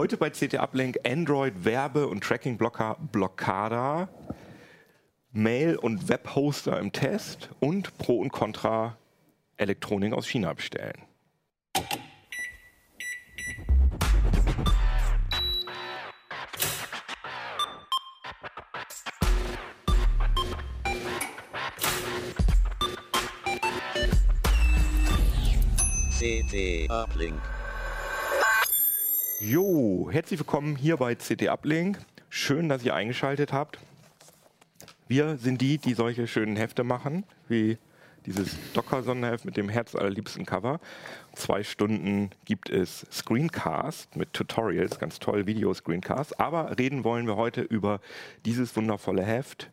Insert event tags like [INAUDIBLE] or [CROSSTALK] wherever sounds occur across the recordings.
Heute bei CT Uplink Android Werbe- und Tracking-Blocker Blockada, Mail- und Webhoster im Test und Pro und Contra Elektronik aus China bestellen. CT Uplink. Jo, herzlich willkommen hier bei CT Uplink. Schön, dass ihr eingeschaltet habt. Wir sind die, die solche schönen Hefte machen, wie dieses Docker-Sonderheft mit dem herzallerliebsten Cover. Zwei Stunden gibt es Screencast mit Tutorials, ganz toll, Video-Screencast. Aber reden wollen wir heute über dieses wundervolle Heft.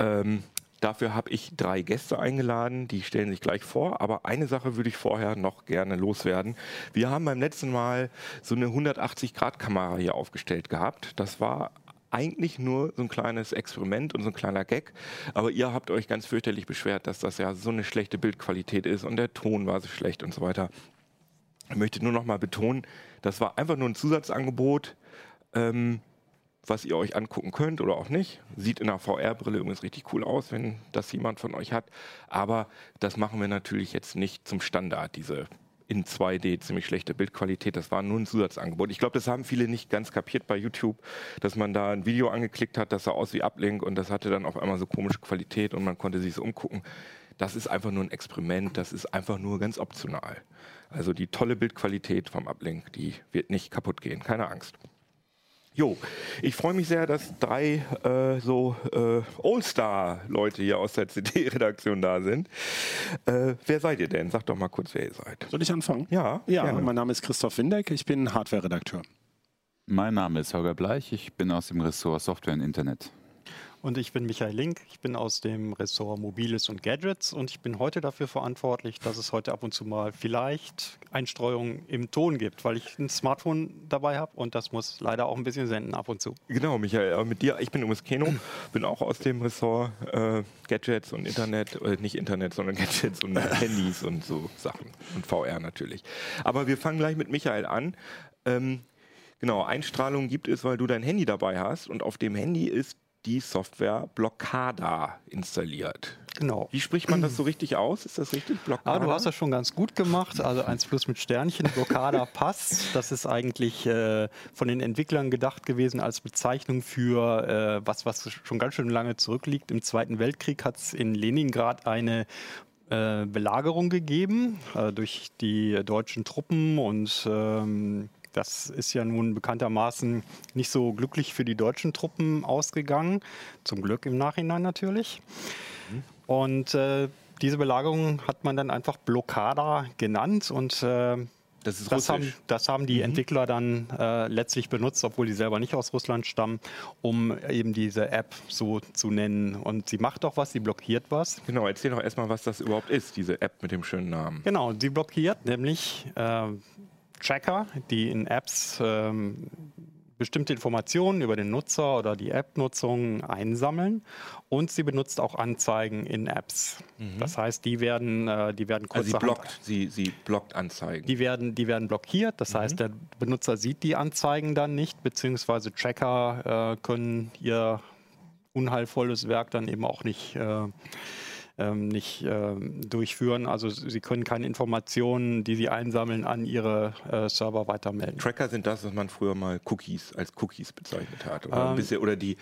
Ähm, Dafür habe ich drei Gäste eingeladen, die stellen sich gleich vor. Aber eine Sache würde ich vorher noch gerne loswerden. Wir haben beim letzten Mal so eine 180-Grad-Kamera hier aufgestellt gehabt. Das war eigentlich nur so ein kleines Experiment und so ein kleiner Gag. Aber ihr habt euch ganz fürchterlich beschwert, dass das ja so eine schlechte Bildqualität ist und der Ton war so schlecht und so weiter. Ich möchte nur noch mal betonen, das war einfach nur ein Zusatzangebot. Ähm, was ihr euch angucken könnt oder auch nicht. Sieht in einer VR-Brille übrigens richtig cool aus, wenn das jemand von euch hat. Aber das machen wir natürlich jetzt nicht zum Standard, diese in 2D ziemlich schlechte Bildqualität. Das war nur ein Zusatzangebot. Ich glaube, das haben viele nicht ganz kapiert bei YouTube, dass man da ein Video angeklickt hat, das sah aus wie Uplink und das hatte dann auf einmal so komische Qualität und man konnte sich so umgucken. Das ist einfach nur ein Experiment, das ist einfach nur ganz optional. Also die tolle Bildqualität vom Uplink, die wird nicht kaputt gehen, keine Angst. Jo, ich freue mich sehr, dass drei äh, so äh, All-Star-Leute hier aus der CD-Redaktion da sind. Äh, wer seid ihr denn? Sagt doch mal kurz, wer ihr seid. Soll ich anfangen? Ja, Ja, gerne. mein Name ist Christoph Windeck, ich bin Hardware-Redakteur. Mein Name ist Holger Bleich, ich bin aus dem Ressort Software und Internet. Und ich bin Michael Link, ich bin aus dem Ressort Mobiles und Gadgets. Und ich bin heute dafür verantwortlich, dass es heute ab und zu mal vielleicht Einstreuungen im Ton gibt, weil ich ein Smartphone dabei habe. Und das muss leider auch ein bisschen senden ab und zu. Genau, Michael, aber mit dir, ich bin übrigens Keno, bin auch aus dem Ressort äh, Gadgets und Internet, äh, nicht Internet, sondern Gadgets und [LAUGHS] Handys und so Sachen. Und VR natürlich. Aber wir fangen gleich mit Michael an. Ähm, genau, Einstrahlung gibt es, weil du dein Handy dabei hast. Und auf dem Handy ist die Software Blockada installiert. Genau. Wie spricht man das so richtig aus? Ist das richtig? Blockada? Ah, du hast das schon ganz gut gemacht. Also 1 plus mit Sternchen, Blockada [LAUGHS] passt. Das ist eigentlich äh, von den Entwicklern gedacht gewesen als Bezeichnung für äh, was, was schon ganz schön lange zurückliegt. Im Zweiten Weltkrieg hat es in Leningrad eine äh, Belagerung gegeben äh, durch die deutschen Truppen und ähm, das ist ja nun bekanntermaßen nicht so glücklich für die deutschen Truppen ausgegangen. Zum Glück im Nachhinein natürlich. Und äh, diese Belagerung hat man dann einfach Blockada genannt und äh, das ist das, haben, das haben die Entwickler dann äh, letztlich benutzt, obwohl die selber nicht aus Russland stammen, um eben diese App so zu nennen. Und sie macht auch was, sie blockiert was. Genau, erzähl doch erstmal, was das überhaupt ist, diese App mit dem schönen Namen. Genau, sie blockiert nämlich äh, Tracker, die in Apps ähm, bestimmte Informationen über den Nutzer oder die App-Nutzung einsammeln und sie benutzt auch Anzeigen in Apps. Das heißt, die werden, äh, die werden Also sie blockt, sie, sie blockt Anzeigen. die werden, die werden blockiert. Das heißt, der Benutzer sieht die Anzeigen dann nicht, beziehungsweise Tracker äh, können ihr unheilvolles Werk dann eben auch nicht, äh, ähm, nicht ähm, durchführen. Also sie können keine Informationen, die sie einsammeln, an ihre äh, Server weitermelden. Tracker sind das, was man früher mal Cookies als Cookies bezeichnet hat. Oder, Ähm. bisschen, oder die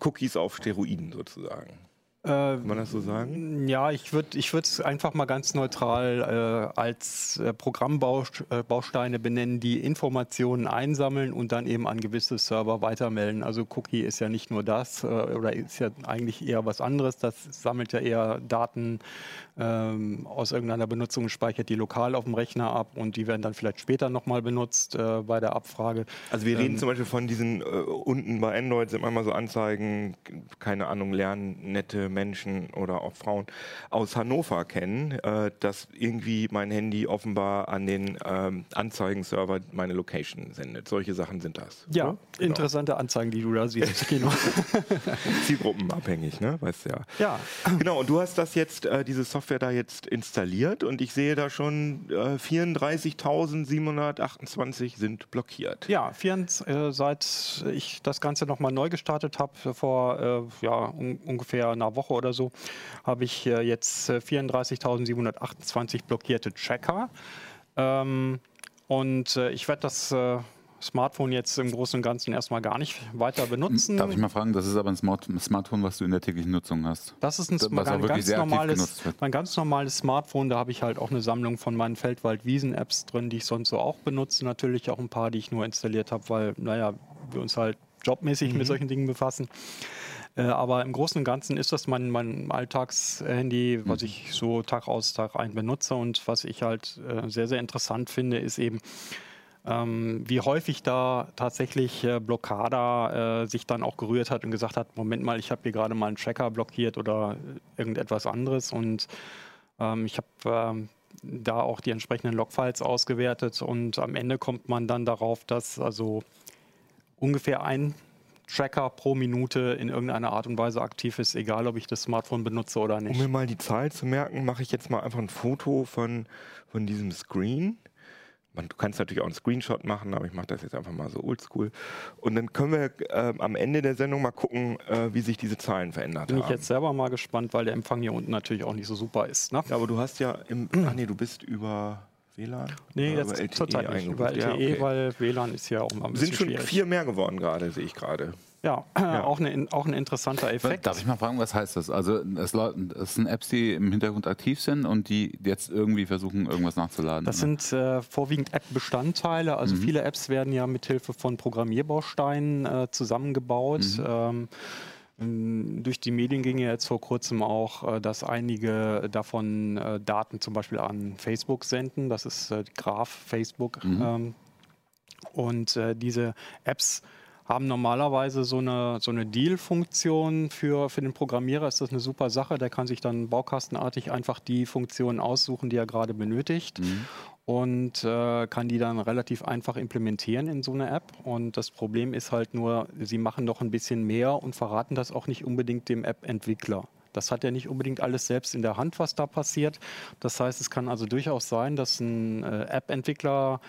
Cookies auf Steroiden sozusagen. Äh, Kann man das so sagen? Ja, ich würde ich es einfach mal ganz neutral äh, als äh, Programmbausteine benennen, die Informationen einsammeln und dann eben an gewisse Server weitermelden. Also Cookie ist ja nicht nur das äh, oder ist ja eigentlich eher was anderes. Das sammelt ja eher Daten ähm, aus irgendeiner Benutzung speichert die lokal auf dem Rechner ab und die werden dann vielleicht später nochmal benutzt äh, bei der Abfrage. Also wir Ähm. reden zum Beispiel von diesen, äh, unten bei Android sind manchmal so Anzeigen, keine Ahnung, lernen nette Menschen oder auch Frauen aus Hannover kennen, äh, dass irgendwie mein Handy offenbar an den ähm, Anzeigenserver meine Location sendet. Solche Sachen sind das. Ja? Genau. interessante Anzeigen, die du da siehst. [LAUGHS] Genau. Zielgruppenabhängig, ne? Weißt du ja. ja, Genau, und du hast das jetzt, äh, diese Software da jetzt installiert und ich sehe da schon äh, 34.728 sind blockiert. Ja, vier, äh, seit ich das Ganze nochmal neu gestartet habe, vor äh, ja, un ungefähr einer Woche oder so, habe ich äh, jetzt äh, 34.728 blockierte Tracker. Ähm, und äh, ich werde das äh, Smartphone jetzt im Großen und Ganzen erstmal gar nicht weiter benutzen. Darf ich mal fragen, das ist aber ein Smart Smartphone, was du in der täglichen Nutzung hast? Das ist ein, was ein ganz normales, mein ganz normales Smartphone. Da habe ich halt auch eine Sammlung von meinen Feldwald-Wiesen-Apps drin, die ich sonst so auch benutze. Natürlich auch ein paar, die ich nur installiert habe, weil, naja, wir uns halt jobmäßig Mhm. mit solchen Dingen befassen. Äh, aber im Großen und Ganzen ist das mein, mein Alltagshandy, was Mhm. ich so Tag aus, Tag ein benutze. Und was ich halt äh, sehr, sehr interessant finde, ist eben, ähm, wie häufig da tatsächlich äh, Blockada äh, sich dann auch gerührt hat und gesagt hat, Moment mal, ich habe hier gerade mal einen Tracker blockiert oder äh, irgendetwas anderes und ähm, ich habe ähm, da auch die entsprechenden Logfiles ausgewertet und am Ende kommt man dann darauf, dass also ungefähr ein Tracker pro Minute in irgendeiner Art und Weise aktiv ist, egal ob ich das Smartphone benutze oder Um nicht. mir mal die Zahl zu merken, mache ich jetzt mal einfach ein Foto von, von diesem Screen. Man, du kannst natürlich auch einen Screenshot machen, aber ich mache das jetzt einfach mal so oldschool. Und dann können wir äh, am Ende der Sendung mal gucken, äh, wie sich diese Zahlen verändert Bin ich haben. jetzt selber mal gespannt, weil der Empfang hier unten natürlich auch nicht so super ist. Ne? Ja, aber du hast ja im. [CLEARS THROAT] Ach nee, du bist über WLAN? Nee, jetzt LTE zurzeit nicht über LTE? Ja, okay. weil WLAN ist ja auch mal ein bisschen Sind schon schwierig. vier mehr geworden gerade, sehe ich gerade. Ja, [CLEARS THROAT] Auch, eine, auch ein interessanter Effekt. Darf ich mal fragen, was heißt das? Also es, es sind Apps, die im Hintergrund aktiv sind und die jetzt irgendwie versuchen, irgendwas nachzuladen. Das oder? sind äh, vorwiegend App-Bestandteile. Also viele Apps werden ja mithilfe von Programmierbausteinen äh, zusammengebaut. Ähm, m, durch die Medien ging ja jetzt vor kurzem auch, äh, dass einige davon äh, Daten zum Beispiel an Facebook senden. Das ist äh, Graph Facebook. Ähm, und diese Apps haben normalerweise so eine, so eine Deal-Funktion für, für den Programmierer. Ist das eine super Sache. Der kann sich dann baukastenartig einfach die Funktionen aussuchen, die er gerade benötigt. Und äh, kann die dann relativ einfach implementieren in so eine App. Und das Problem ist halt nur, sie machen noch ein bisschen mehr und verraten das auch nicht unbedingt dem App-Entwickler. Das hat ja nicht unbedingt alles selbst in der Hand, was da passiert. Das heißt, es kann also durchaus sein, dass ein äh, App-Entwickler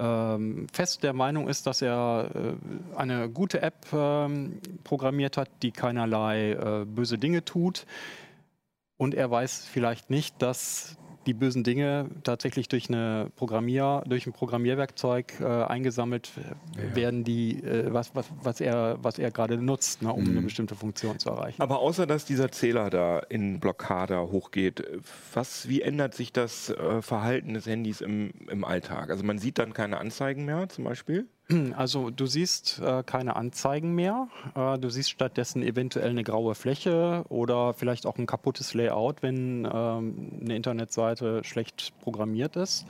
ähm, fest der Meinung ist, dass er äh, eine gute App ähm, programmiert hat, die keinerlei äh, böse Dinge tut. Und er weiß vielleicht nicht, dass die bösen Dinge tatsächlich durch, eine Programmier, durch ein Programmierwerkzeug äh, eingesammelt äh, werden, die, äh, was, was, was er, was er gerade nutzt, ne, um eine bestimmte Funktion zu erreichen. Aber außer dass dieser Zähler da in Blockade hochgeht, was, wie ändert sich das äh, Verhalten des Handys im, im Alltag? Also man sieht dann keine Anzeigen mehr zum Beispiel? Also du siehst äh, keine Anzeigen mehr. Äh, du siehst stattdessen eventuell eine graue Fläche oder vielleicht auch ein kaputtes Layout, wenn ähm, eine Internetseite schlecht programmiert ist.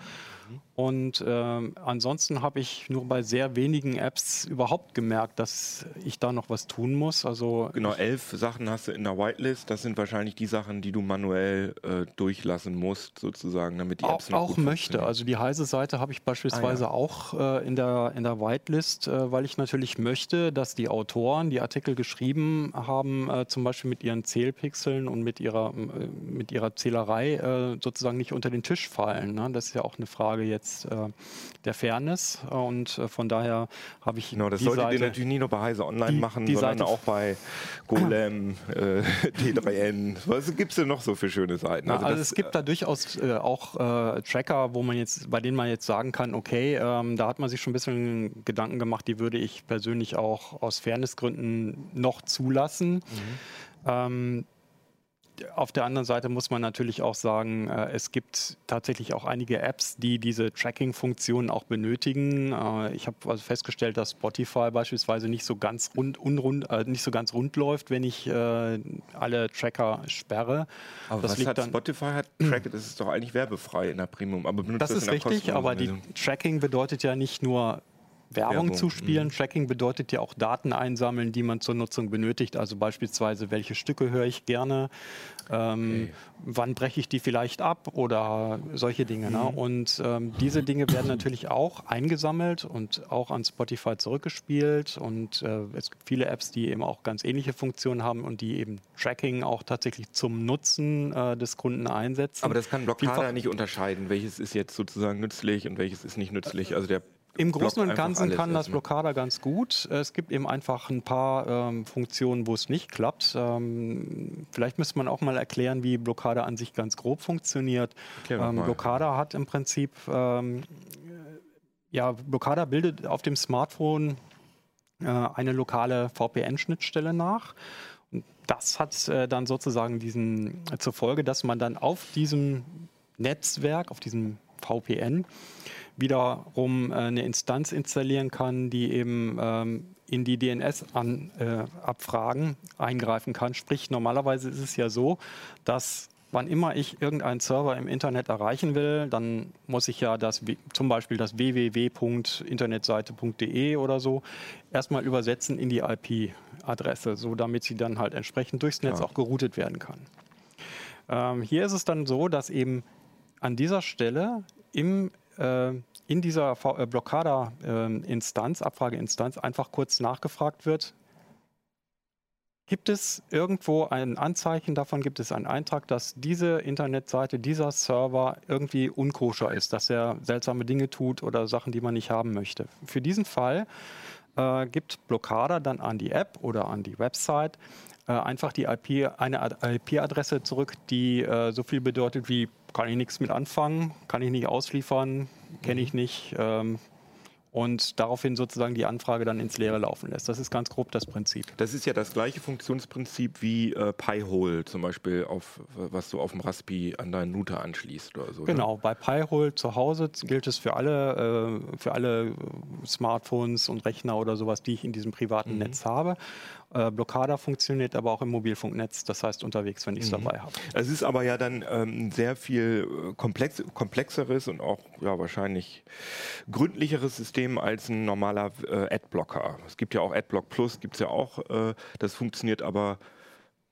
Und ähm, ansonsten habe ich nur bei sehr wenigen Apps überhaupt gemerkt, dass ich da noch was tun muss. Also Genau, elf Sachen hast du in der Whitelist. Das sind wahrscheinlich die Sachen, die du manuell äh, durchlassen musst, sozusagen, damit die auch, Apps noch auch gut möchte. funktionieren. Also die Heise-Seite habe ich beispielsweise Ah, ja. auch äh, in, der, in der Whitelist, äh, weil ich natürlich möchte, dass die Autoren, die Artikel geschrieben haben, äh, zum Beispiel mit ihren Zählpixeln und mit ihrer, äh, mit ihrer Zählerei äh, sozusagen nicht unter den Tisch fallen. Ne? Das ist ja auch eine Frage jetzt äh, der Fairness äh, und äh, von daher habe ich Genau, das solltet Seite, ihr natürlich nicht nur bei Heise Online die- machen, die sondern Seite- auch bei Golem, äh, [LAUGHS] T3N. Was gibt es denn noch so für schöne Seiten? Na, also, das, es gibt da durchaus auch Tracker, wo man jetzt, bei denen man jetzt sagen kann, okay, ähm, da hat man sich schon ein bisschen Gedanken gemacht, die würde ich persönlich auch aus Fairnessgründen noch zulassen. Ähm, auf der anderen Seite muss man natürlich auch sagen, äh, es gibt tatsächlich auch einige Apps, die diese Tracking-Funktion auch benötigen. Äh, ich habe also festgestellt, dass Spotify beispielsweise nicht so ganz rund, unrund, äh, nicht so ganz rund läuft, wenn ich äh, alle Tracker sperre. aber das was hat Spotify hat [CLEARS THROAT] Track, das ist doch eigentlich werbefrei in der Premium, aber benutzt Das das ist richtig, aber die Tracking bedeutet ja nicht nur Werbung, Werbung, zuspielen. Tracking bedeutet ja auch Daten einsammeln, die man zur Nutzung benötigt. Also beispielsweise, welche Stücke höre ich gerne, ähm, wann breche ich die vielleicht ab oder solche Dinge. Ne? Und ähm, diese Dinge werden natürlich auch eingesammelt und auch an Spotify zurückgespielt. Und äh, es gibt viele Apps, die eben auch ganz ähnliche Funktionen haben und die eben Tracking auch tatsächlich zum Nutzen äh, des Kunden einsetzen. Aber das kann Blockada Vielfach- nicht unterscheiden, welches ist jetzt sozusagen nützlich und welches ist nicht nützlich. Also der Im Großen und Ganzen kann das. Blockada ganz gut. Es gibt eben einfach ein paar ähm, Funktionen, wo es nicht klappt. Ähm, vielleicht müsste man auch mal erklären, wie Blockada an sich ganz grob funktioniert. Ähm, mal. Blockada hat im Prinzip, ähm, ja, Blockada bildet auf dem Smartphone äh, eine lokale VPN-Schnittstelle nach. Und das hat äh, dann sozusagen diesen äh, zur Folge, dass man dann auf diesem Netzwerk, auf diesem VPN, wiederum äh, eine Instanz installieren kann, die eben ähm, in die DNS-Abfragen äh, eingreifen kann. Sprich, normalerweise ist es ja so, dass wann immer ich irgendeinen Server im Internet erreichen will, dann muss ich ja das, zum Beispiel das www.internetseite.de oder so erstmal übersetzen in die IP-Adresse, so damit sie dann halt entsprechend durchs Netz Klar. auch geroutet werden kann. Ähm, hier ist es dann so, dass eben an dieser Stelle im, äh, in dieser äh, Blockada-Instanz, Abfrageinstanz, einfach kurz nachgefragt wird, gibt es irgendwo ein Anzeichen davon, gibt es einen Eintrag, dass diese Internetseite, dieser Server irgendwie unkoscher ist, dass er seltsame Dinge tut oder Sachen, die man nicht haben möchte. Für diesen Fall äh, gibt Blockada dann an die App oder an die Website äh, einfach die IP, eine Ad- IP-Adresse zurück, die äh, so viel bedeutet wie kann ich nichts mit anfangen, kann ich nicht ausliefern, kenne ich nicht ähm, und daraufhin sozusagen die Anfrage dann ins Leere laufen lässt. Das ist ganz grob das Prinzip. Das ist ja das gleiche Funktionsprinzip wie äh, Pi-hole zum Beispiel, auf, was du auf dem Raspi an deinen Router anschließt oder so. ne? Genau, bei Pi-hole zu Hause gilt es für alle, äh, für alle Smartphones und Rechner oder sowas, die ich in diesem privaten Netz habe. Äh, Blockada funktioniert aber auch im Mobilfunknetz, das heißt unterwegs, wenn ich es dabei habe. Es ist aber ja dann ähm, ein sehr viel äh, komplex, komplexeres und auch ja, wahrscheinlich gründlicheres System als ein normaler äh, Adblocker. Es gibt ja auch Adblock Plus, gibt es ja auch. Äh, das funktioniert aber,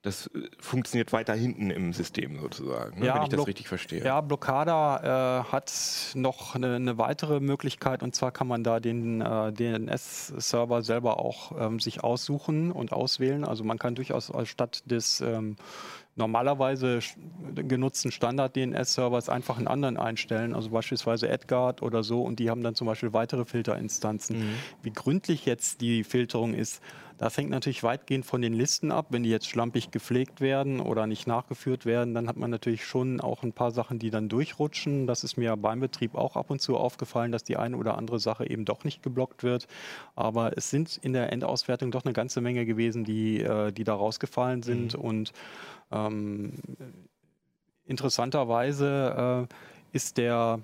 das äh, funktioniert weiter hinten im System sozusagen, ne, wenn ich das richtig verstehe. Ja, Blockada äh, hat noch eine, eine weitere Möglichkeit und zwar kann man da den äh, DNS-Server selber auch ähm, sich aussuchen und auswählen. Also man kann durchaus statt des ähm, normalerweise genutzten Standard-DNS-Servers einfach einen anderen einstellen, also beispielsweise AdGuard oder so und die haben dann zum Beispiel weitere Filterinstanzen. Wie gründlich jetzt die Filterung ist, das hängt natürlich weitgehend von den Listen ab. Wenn die jetzt schlampig gepflegt werden oder nicht nachgeführt werden, dann hat man natürlich schon auch ein paar Sachen, die dann durchrutschen. Das ist mir beim Betrieb auch ab und zu aufgefallen, dass die eine oder andere Sache eben doch nicht geblockt wird. Aber es sind in der Endauswertung doch eine ganze Menge gewesen, die, äh, die da rausgefallen sind. Und ähm, interessanterweise äh, ist der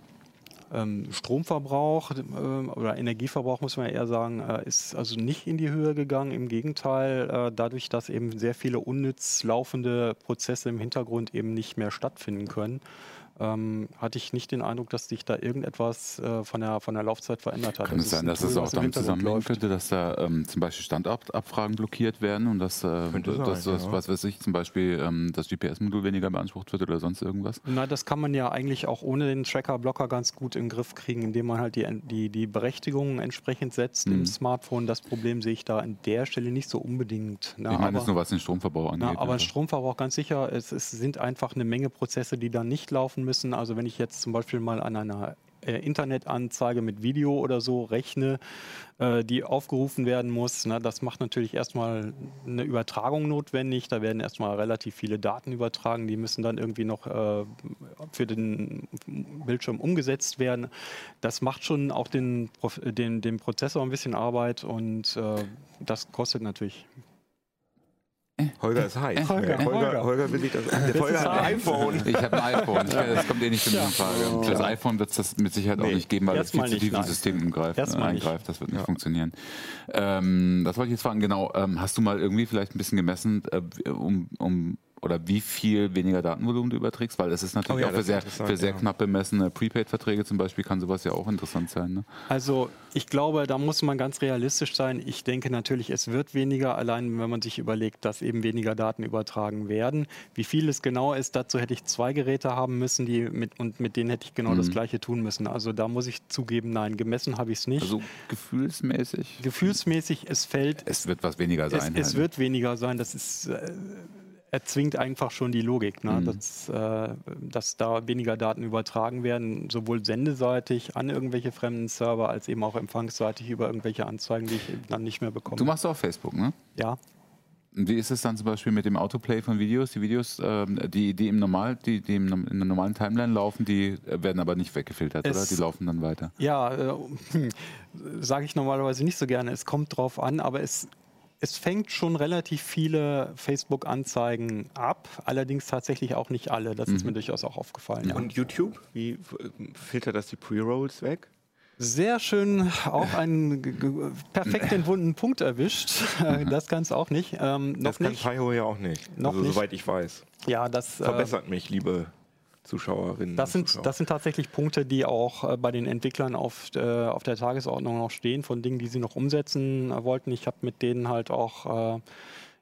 Stromverbrauch äh, oder Energieverbrauch, muss man eher sagen, äh, ist also nicht in die Höhe gegangen. Im Gegenteil, äh, dadurch, dass eben sehr viele unnütz laufende Prozesse im Hintergrund eben nicht mehr stattfinden können, ähm, hatte ich nicht den Eindruck, dass sich da irgendetwas äh, von, der, von der Laufzeit verändert hat. Kann es ist sein, ein dass Tool, es was auch im damit zusammenhängen läuft. könnte, dass da ähm, zum Beispiel Standortabfragen blockiert werden und dass, äh, sein, dass, dass ja. was weiß ich, zum Beispiel ähm, das GPS-Modul weniger beansprucht wird oder sonst irgendwas? Na, das kann man ja eigentlich auch ohne den Tracker-Blocker ganz gut den Griff kriegen, indem man halt die, die, die Berechtigungen entsprechend setzt im Mhm. Smartphone. Das Problem sehe ich da an der Stelle nicht so unbedingt. Na, ich meine aber- jetzt nur, was den Stromverbrauch angeht. Na, aber Also. Stromverbrauch ganz sicher, es, es sind einfach eine Menge Prozesse, die dann nicht laufen müssen. Also wenn ich jetzt zum Beispiel mal an einer äh, Internetanzeige mit Video oder so rechne, äh, die aufgerufen werden muss, na, das macht natürlich erstmal eine Übertragung notwendig. Da werden erstmal relativ viele Daten übertragen, die müssen dann irgendwie noch äh, für den Bildschirm umgesetzt werden. Das macht schon auch den, den, dem Prozessor ein bisschen Arbeit und das kostet natürlich Holger ist heiß. Holger, ne? Holger, Holger. Holger will sich das. Der Holger hat ein iPhone. Ich habe ein iPhone. Ich, das kommt eh nicht in Frage. Für das iPhone wird es das mit Sicherheit auch Nee. nicht geben, weil es viel zu tief nein. System umgreift, äh, eingreift. Das wird nicht funktionieren. Ähm, das wollte ich jetzt fragen. Genau. Ähm, hast du mal irgendwie vielleicht ein bisschen gemessen, äh, um, um oder wie viel weniger Datenvolumen du überträgst, weil es ist natürlich Oh ja, auch für sehr, für sehr ja. knapp bemessene Prepaid-Verträge zum Beispiel kann sowas ja auch interessant sein. Ne? Also ich glaube, da muss man ganz realistisch sein. Ich denke natürlich, es wird weniger, allein wenn man sich überlegt, dass eben weniger Daten übertragen werden. Wie viel es genau ist, dazu hätte ich zwei Geräte haben müssen, die mit, und mit denen hätte ich genau Mhm. das gleiche tun müssen. Also da muss ich zugeben, nein, gemessen habe ich es nicht. Also gefühlsmäßig. Gefühlsmäßig, es fällt, Es wird was weniger es, sein. es halt. wird weniger sein. Das ist, äh, erzwingt einfach schon die Logik, ne? Mhm. dass, äh, dass da weniger Daten übertragen werden, sowohl sendeseitig an irgendwelche fremden Server, als eben auch empfangsseitig über irgendwelche Anzeigen, die ich dann nicht mehr bekomme. Du machst auch Facebook, ne? ja, Wie ist es dann zum Beispiel mit dem Autoplay von Videos? Die Videos, ähm, die, die im Normal, die, die im, in der normalen Timeline laufen, die werden aber nicht weggefiltert, Es- oder? Die laufen dann weiter. ja äh, [LAUGHS] sage ich normalerweise nicht so gerne. Es kommt drauf an, aber es, es fängt schon relativ viele Facebook-Anzeigen ab, allerdings tatsächlich auch nicht alle. Das ist mir durchaus auch aufgefallen. Ja. Und YouTube? Wie äh, filtert das die Pre-Rolls weg? Sehr schön, auch einen perfekt den wunden Punkt erwischt. Äh, Das kann es auch nicht. Ähm, noch Das kann. Pi-Ho ja auch nicht. Noch also, nicht. Soweit ich weiß. Ja, das, äh, Verbessert mich, liebe Zuschauerinnen. das, und sind, Zuschauer. das sind tatsächlich Punkte, die auch äh, bei den Entwicklern auf, äh, auf der Tagesordnung noch stehen, von Dingen, die sie noch umsetzen äh, wollten. Ich habe mit denen halt auch äh,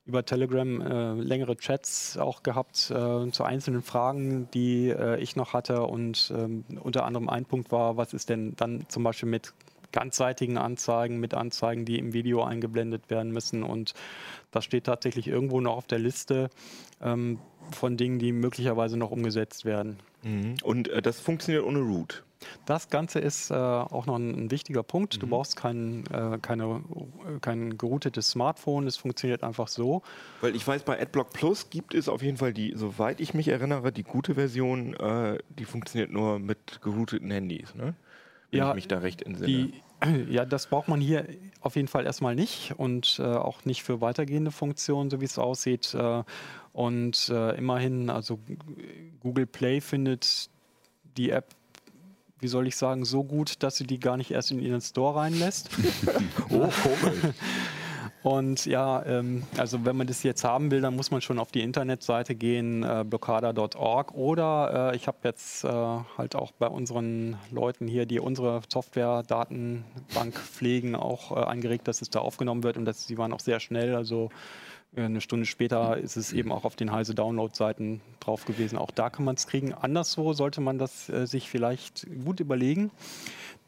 über Telegram äh, längere Chats auch gehabt äh, zu einzelnen Fragen, die äh, ich noch hatte. Und ähm, unter anderem ein Punkt war, was ist denn dann zum Beispiel mit ganzseitigen Anzeigen, mit Anzeigen, die im Video eingeblendet werden müssen. Und das steht tatsächlich irgendwo noch auf der Liste ähm, von Dingen, die möglicherweise noch umgesetzt werden. Mhm. Und äh, das funktioniert ohne Root. Das Ganze ist äh, auch noch ein, ein wichtiger Punkt. Mhm. Du brauchst kein, äh, keine, kein geroutetes Smartphone. Es funktioniert einfach so. Weil ich weiß, bei AdBlock Plus gibt es auf jeden Fall die, soweit ich mich erinnere, die gute Version, äh, die funktioniert nur mit gerouteten Handys, ne? Wenn Ja, ich mich da recht entsinne. Die, ja, das braucht man hier auf jeden Fall erstmal nicht und äh, auch nicht für weitergehende Funktionen, so wie es aussieht. Äh, und äh, immerhin, also Google Play findet die App, wie soll ich sagen, so gut, dass sie die gar nicht erst in ihren Store reinlässt. [LAUGHS] oh, komisch. [LAUGHS] Und ja, ähm, also wenn man das jetzt haben will, dann muss man schon auf die Internetseite gehen, äh, blockada.org. Oder äh, ich habe jetzt äh, halt auch bei unseren Leuten hier, die unsere Software-Datenbank pflegen, auch äh, angeregt, dass es da aufgenommen wird und dass sie waren auch sehr schnell. Also eine Stunde später ist es eben auch auf den Heise Download-Seiten drauf gewesen. Auch da kann man es kriegen. Anderswo sollte man das äh, sich vielleicht gut überlegen.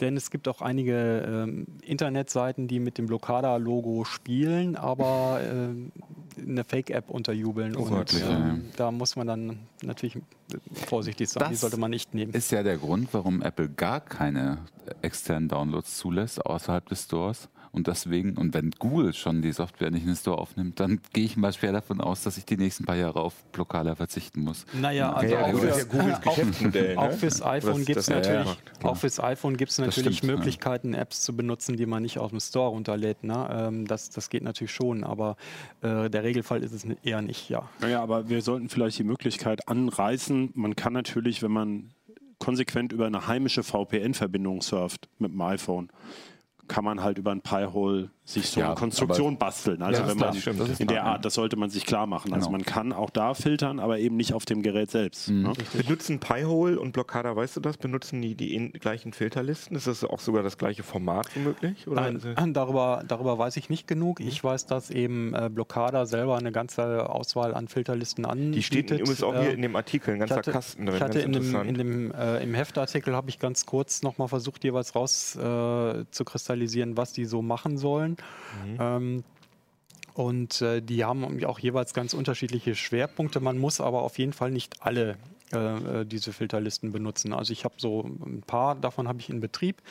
Denn es gibt auch einige ähm, Internetseiten, die mit dem Blockada-Logo spielen, aber äh, eine Fake-App unterjubeln. und ja, ja. ähm, da muss man dann natürlich äh, vorsichtig sein. Die Das sollte man nicht nehmen. Ist ja der Grund, warum Apple gar keine externen Downloads zulässt außerhalb des Stores. Und deswegen, und wenn Google schon die Software nicht in den Store aufnimmt, dann gehe ich mal schwer davon aus, dass ich die nächsten paar Jahre auf Blockada verzichten muss. Naja, also Ja, ja, auch, ist ja Geschäftsmodell. auch ne? fürs iPhone gibt es natürlich, macht. auch fürs iPhone gibt's natürlich stimmt, ja. Möglichkeiten, Apps zu benutzen, die man nicht aus dem Store runterlädt. Ne? Ähm, das, das geht natürlich schon, aber äh, der Regelfall ist es eher nicht, ja. Ja, aber wir sollten vielleicht die Möglichkeit anreißen. Man kann natürlich, wenn man konsequent über eine heimische VPN-Verbindung surft mit dem iPhone, kann man halt über ein Pi-Hole sich so Ja, eine Konstruktion basteln. Also Ja, wenn das man stimmt, das ist in der Art, das sollte man sich klar machen. Also Genau. man kann auch da filtern, aber eben nicht auf dem Gerät selbst. Ne? Benutzen Pi-Hole und Blockada, weißt du das? Benutzen die die in, gleichen Filterlisten? Ist das auch sogar das gleiche Format womöglich? Oder Nein, äh, darüber, darüber weiß ich nicht genug. Ich weiß, dass eben äh, Blockada selber eine ganze Auswahl an Filterlisten anbietet. die steht übrigens auch Äh, hier in dem Artikel, ein ganzer hatte, Kasten drin. ich hatte in dem, interessant. in dem, äh, im Heftartikel habe ich ganz kurz nochmal versucht, jeweils raus äh, zu kristallisieren, was die so machen sollen. Mhm. Ähm, und äh, die haben auch jeweils ganz unterschiedliche Schwerpunkte. Man muss aber auf jeden Fall nicht alle äh, äh, diese Filterlisten benutzen. Also ich habe so ein paar, davon habe ich in Betrieb.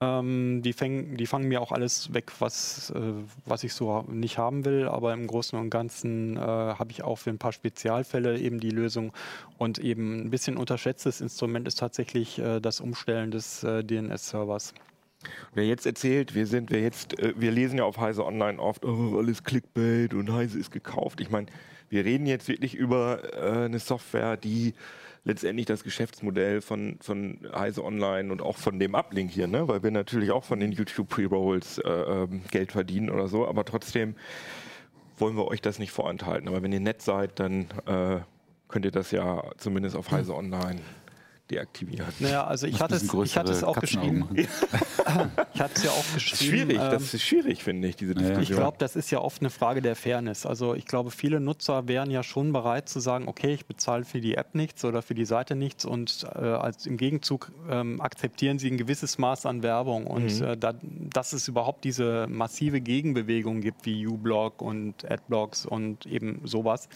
Ähm, die, fäng, die fangen mir auch alles weg, was, äh, was ich so nicht haben will. Aber im Großen und Ganzen äh, habe ich auch für ein paar Spezialfälle eben die Lösung. Und eben ein bisschen unterschätztes Instrument ist tatsächlich äh, das Umstellen des äh, DNS-Servers. Wer jetzt erzählt, wir sind, wer jetzt, äh, wir lesen ja auf Heise Online oft, oh, alles Clickbait und Heise ist gekauft. Ich meine, wir reden jetzt wirklich über äh, eine Software, die letztendlich das Geschäftsmodell von, von Heise Online und auch von dem Uplink hier, ne? weil wir natürlich auch von den YouTube Pre-Rolls äh, ähm, Geld verdienen oder so, aber trotzdem, wollen wir euch das nicht vorenthalten. Aber wenn ihr nett seid, dann äh, könnt ihr das ja zumindest auf Heise Online deaktivieren. Naja, also ich hatte, es, ich hatte es auch geschrieben. [LAUGHS] Ich hatte es ja auch Das ist geschrieben. schwierig, ähm, das ist schwierig, finde ich, diese. Diskussion. Ich glaube, das ist ja oft eine Frage der Fairness. Also ich glaube, viele Nutzer wären ja schon bereit zu sagen, okay, ich bezahle für die App nichts oder für die Seite nichts und äh, als im Gegenzug ähm, akzeptieren sie ein gewisses Maß an Werbung. Und Mhm. äh, da, dass es überhaupt diese massive Gegenbewegung gibt wie uBlock und Adblocks und eben sowas,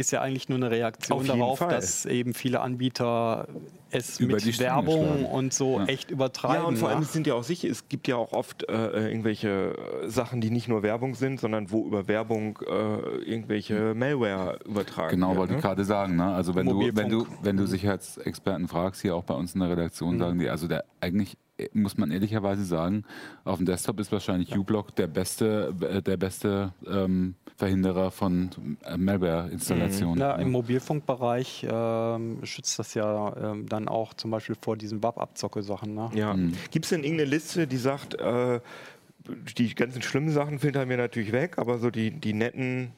ist ja eigentlich nur eine Reaktion darauf, Fall. dass eben viele Anbieter es Über die mit Werbung schlagen. und so Ja. echt übertreiben. Ja, und vor allem ne? sind ja auch sicher, es gibt ja auch oft äh, irgendwelche äh, Sachen, die nicht nur Werbung sind, sondern wo über Werbung äh, irgendwelche Malware übertragen Genau, wird. wollte ich ne? gerade sagen. Ne? Also wenn du, wenn du, wenn du Sicherheitsexperten fragst, hier auch bei uns in der Redaktion, sagen die, also der eigentlich äh, muss man ehrlicherweise sagen, auf dem Desktop ist wahrscheinlich uBlock der beste, äh, der beste ähm, Verhinderer von äh, Malware-Installationen. Ja, ne? im Mobilfunkbereich ähm, schützt das ja ähm, dann auch zum Beispiel vor diesen WAP-Abzocke-Sachen. Ne? Ja. Mhm. Gibt es denn irgendeine Liste, die sagt, äh, die ganzen schlimmen Sachen filtern wir natürlich weg, aber so die, die netten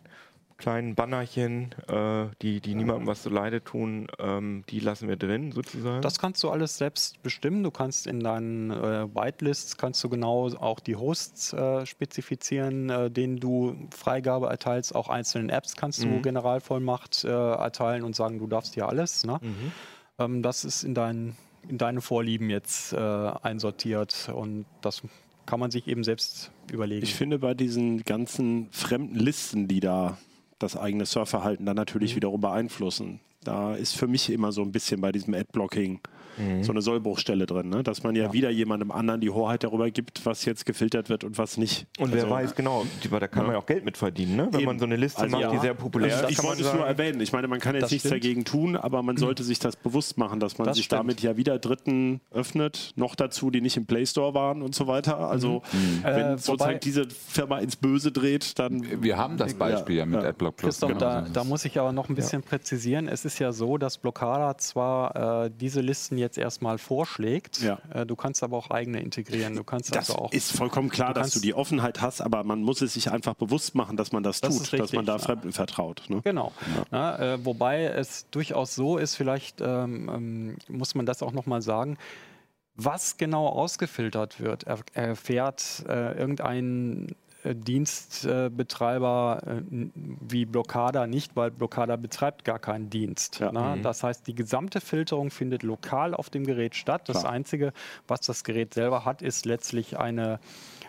kleinen Bannerchen, äh, die, die niemandem was zu Leide tun, ähm, die lassen wir drin sozusagen? Das kannst du alles selbst bestimmen. Du kannst in deinen äh, Whitelists kannst du genau auch die Hosts äh, spezifizieren, äh, denen du Freigabe erteilst. Auch einzelnen Apps kannst du Mhm. Generalvollmacht äh, erteilen und sagen, du darfst hier alles. Ne? Mhm. Ähm, das ist in, dein, in deine Vorlieben jetzt äh, einsortiert und das kann man sich eben selbst überlegen. Ich finde bei diesen ganzen fremden Listen, die da das eigene Surfverhalten dann natürlich wiederum beeinflussen, da ist für mich immer so ein bisschen bei diesem Adblocking so eine Sollbruchstelle drin, ne? dass man ja, wieder jemandem anderen die Hoheit darüber gibt, was jetzt gefiltert wird und was nicht. Und wer Also, weiß, genau, da kann man ja auch Geld mit verdienen, ne? wenn Eben. man so eine Liste Also macht, ja. die sehr populär Also ist. ich kann man wollte es nur erwähnen. Ich meine, man kann jetzt Das nichts stimmt. dagegen tun, aber man sollte sich das bewusst machen, dass man Das sich stimmt. damit ja wieder Dritten öffnet, noch dazu, die nicht im Play Store waren und so weiter. Also wenn Äh, sozusagen diese Firma ins Böse dreht, dann Wir haben das Beispiel ja, mit ja. Adblock Plus. Christoph, da, Genau. da muss ich aber noch ein bisschen präzisieren. Es ist ja so, dass Blockada zwar äh, diese Listen jetzt erstmal vorschlägt, Ja. äh, du kannst aber auch eigene integrieren. Du kannst Das also auch. ist vollkommen klar, du dass kannst- du die Offenheit hast, aber man muss es sich einfach bewusst machen, dass man das, Das tut, ist dass man da richtig, Fremden vertraut. Ne? Genau. Na, äh, wobei es durchaus so ist, vielleicht ähm, ähm, muss man das auch nochmal sagen, was genau ausgefiltert wird, er, erfährt äh, irgendein Dienstbetreiber äh, wie Blockada nicht, weil Blockada betreibt gar keinen Dienst. Ja. Na? Das heißt, die gesamte Filterung findet lokal auf dem Gerät statt. Das Klar. Einzige, was das Gerät selber hat, ist letztlich eine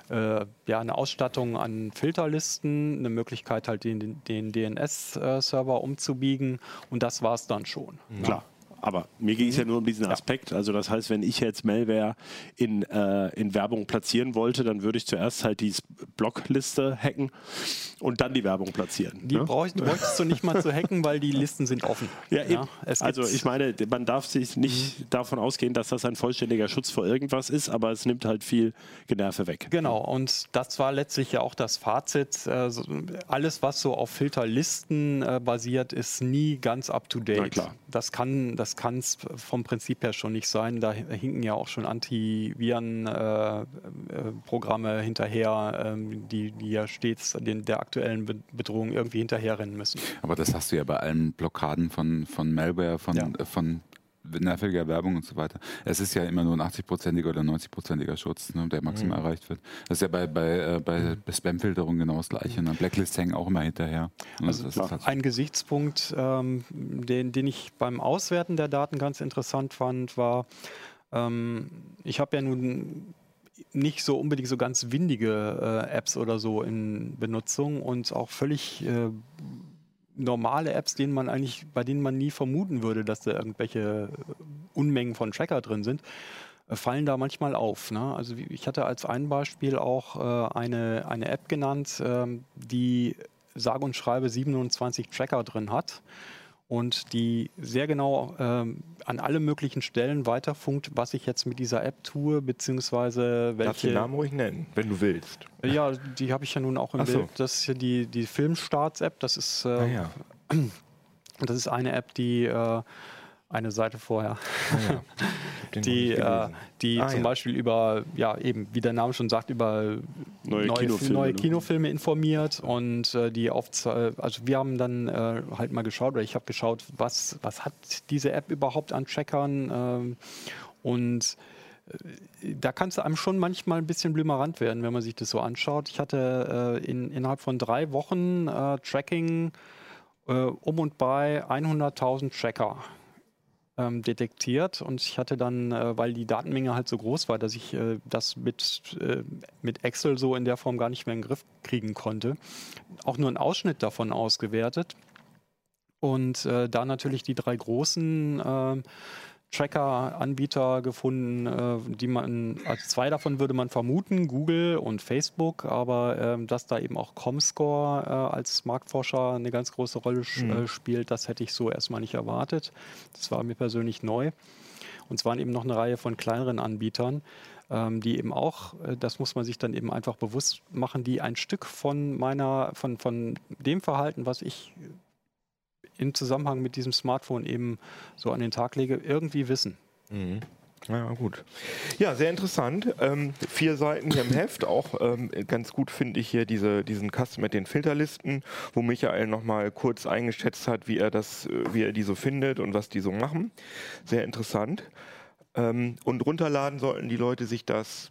äh, ja, eine Ausstattung an Filterlisten, eine Möglichkeit halt den, den DNS-Server umzubiegen und das war es dann schon. Klar. Aber mir ging es ja nur um diesen Aspekt. Also das heißt, wenn ich jetzt Malware in, äh, in Werbung platzieren wollte, dann würde ich zuerst halt die Blockliste hacken und dann die Werbung platzieren. Die ne? bräuch, bräuchtest du nicht mal zu hacken, weil die Listen sind offen. Ja, eben. es also ich meine, man darf sich nicht davon ausgehen, dass das ein vollständiger Schutz vor irgendwas ist, aber es nimmt halt viel Generve weg. Genau, und das war letztlich ja auch das Fazit. Äh, so- alles, was so auf Filterlisten äh, basiert, ist nie ganz up to date. Na klar. Das kann das kann es vom Prinzip her schon nicht sein. Da hinken ja auch schon Antiviren-Programme äh, Programme hinterher, ähm, die, die ja stets den, der aktuellen Be Bedrohung irgendwie hinterherrennen müssen. Aber das hast du ja bei allen Blockaden von, von Malware, von, Ja. äh, von nerviger Werbung und so weiter. Es ist ja immer nur ein 80-prozentiger oder 90-prozentiger Schutz, ne, der maximal Mhm. erreicht wird. Das ist ja bei, bei, äh, bei Spam-Filterung genau das Gleiche. Ne? Blacklists hängen auch immer hinterher. Und Also das halt- ein Gesichtspunkt, ähm, den, den ich beim Auswerten der Daten ganz interessant fand, war, ähm, ich habe ja nun nicht so unbedingt so ganz windige äh, Apps oder so in Benutzung und auch völlig äh, normale Apps, denen man eigentlich, bei denen man nie vermuten würde, dass da irgendwelche Unmengen von Tracker drin sind, äh, fallen da manchmal auf. Ne? Also ich hatte als ein Beispiel auch äh, eine, eine App genannt, ähm, die sage und schreibe 27 Tracker drin hat und die sehr genau ähm, an alle möglichen Stellen weiterfunkt, was ich jetzt mit dieser App tue, beziehungsweise Darfst den welche. Namen ruhig nennen, wenn du willst. Ja, die habe ich ja nun auch im Ach so. Bild. Das ist ja die, die Filmstarts-App. Das ist, äh, Ah, ja. [CLEARS THROAT] das ist eine App, die äh, eine Seite vorher. [LAUGHS] Den hab die, äh, die Ah, zum ja. Beispiel über, ja eben, wie der Name schon sagt, über Neue Kinofilme, neue ne? Kinofilme informiert und äh, die aufze also wir haben dann äh, halt mal geschaut, oder ich habe geschaut, was, was hat diese App überhaupt an Trackern ähm, und äh, da kann es einem schon manchmal ein bisschen blümerant werden, wenn man sich das so anschaut. Ich hatte äh, in, innerhalb von drei Wochen äh, Tracking äh, um und bei 100.000 Tracker ähm, detektiert. Und ich hatte dann, äh, weil die Datenmenge halt so groß war, dass ich äh, das mit, äh, mit Excel so in der Form gar nicht mehr in den Griff kriegen konnte, auch nur einen Ausschnitt davon ausgewertet. Und äh, da natürlich die drei großen ähm, Tracker-Anbieter gefunden, äh, die man, also zwei davon würde man vermuten, Google und Facebook, aber ähm, dass da eben auch Comscore äh, als Marktforscher eine ganz große Rolle sch- äh, spielt, das hätte ich so erstmal nicht erwartet. Das war mir persönlich neu. Und es waren eben noch eine Reihe von kleineren Anbietern, ähm, die eben auch, das muss man sich dann eben einfach bewusst machen, die ein Stück von meiner, von, von dem Verhalten, was ich im Zusammenhang mit diesem Smartphone eben so an den Tag lege, irgendwie wissen. Mhm. Ja, gut. Ja, sehr interessant. Ähm, vier Seiten hier im [LAUGHS] Heft. Auch ähm, ganz gut finde ich hier diese, diesen Kasten mit den Filterlisten, wo Michael nochmal kurz eingeschätzt hat, wie er, das, äh, wie er die so findet und was die so machen. Sehr interessant. Ähm, und runterladen sollten die Leute sich das,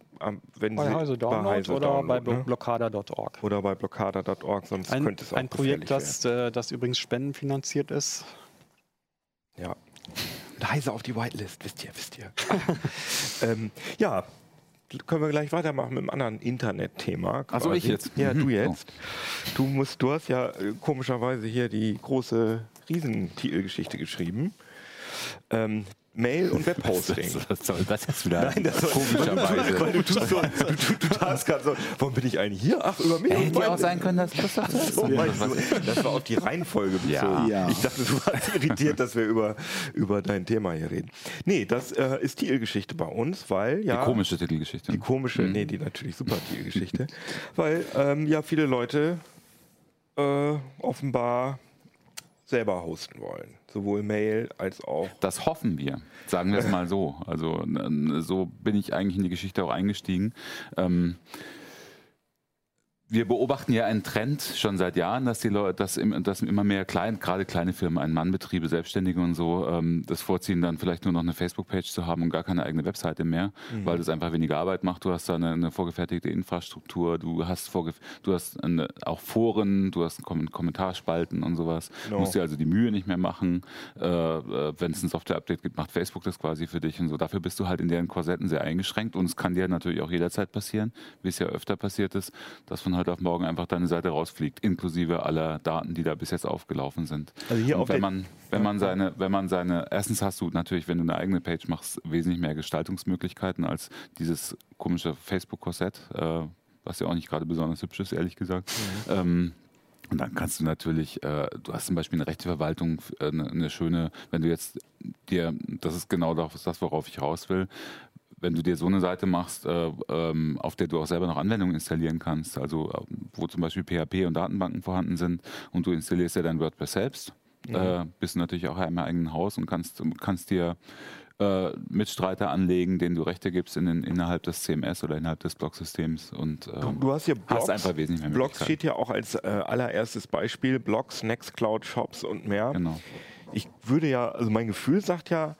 wenn Bei sie Heise Download Heise oder bei Download, ne? blockada.org. oder bei blockada.org, sonst Ein, könnte es auch ein Projekt, das, äh, das übrigens spendenfinanziert ist. Ja. Leise auf die Whitelist, wisst ihr, wisst ihr. [LAUGHS] ähm, ja, können wir gleich weitermachen mit einem anderen Internetthema. Ach so, quasi. ich jetzt? Ja, Mhm. du [LAUGHS] jetzt. Du musst, du hast ja äh, komischerweise hier die große Riesentitelgeschichte geschrieben. Ähm, Mail und [LAUGHS] Webhosting. Was soll das jetzt wieder? Nein, das soll, komischerweise. [LAUGHS] Weil du tust so, du, du, du tust gerade so, warum bin ich eigentlich hier? Ach, über mich. Hätte ja auch sein können, dass Christoph das So, du, das war auf die Reihenfolge bezogen. Ja. Ja. Ich dachte, du warst irritiert, dass wir über, über dein Thema hier reden. Nee, das äh, ist Titelgeschichte bei uns, weil ja. Die komische Titelgeschichte. Die komische, nee, die natürlich super Titelgeschichte. weil ähm, ja viele Leute äh, offenbar selber hosten wollen. Sowohl Mail als auch. Das hoffen wir, sagen wir es mal so. Also so bin ich eigentlich in die Geschichte auch eingestiegen. Ähm, wir beobachten ja einen Trend schon seit Jahren, dass die Leute, dass, im, dass immer mehr klein, gerade kleine Firmen, Ein-Mann-Betriebe, Selbstständige und so, ähm, das vorziehen, dann vielleicht nur noch eine Facebook-Page zu haben und gar keine eigene Webseite mehr, weil das einfach weniger Arbeit macht. Du hast da eine, eine vorgefertigte Infrastruktur, du hast, vorge du hast eine, auch Foren, du hast Kom Kommentarspalten und sowas. Genau. Du musst dir also die Mühe nicht mehr machen. Äh, äh, Wenn es ein Software-Update gibt, macht Facebook das quasi für dich und so. Dafür bist du halt in deren Korsetten sehr eingeschränkt und es kann dir natürlich auch jederzeit passieren, wie es ja öfter passiert ist, dass von heute auf morgen einfach deine Seite rausfliegt, inklusive aller Daten, die da bis jetzt aufgelaufen sind. Also hier und auf wenn man, wenn man seine, wenn man seine, erstens hast du natürlich, wenn du eine eigene Page machst, wesentlich mehr Gestaltungsmöglichkeiten als dieses komische Facebook-Korsett, äh, was ja auch nicht gerade besonders hübsch ist, ehrlich gesagt. Ähm, und dann kannst du natürlich, äh, du hast zum Beispiel eine Rechteverwaltung, äh, eine, eine schöne, wenn du jetzt dir, das ist genau das, worauf ich raus will, wenn du dir so eine Seite machst, äh, ähm, auf der du auch selber noch Anwendungen installieren kannst, also äh, wo zum Beispiel PHP und Datenbanken vorhanden sind und du installierst ja dein WordPress selbst, äh, bist du natürlich auch im eigenen Haus und kannst, kannst dir äh, Mitstreiter anlegen, denen du Rechte gibst in den, innerhalb des CMS oder innerhalb des Blogsystems und ähm, Du hast hier Blogs. hast einfach wesentlich mehr Blogs steht ja auch als äh, allererstes Beispiel. Blogs, Nextcloud, Shops und mehr. Genau. Ich würde ja, also mein Gefühl sagt ja,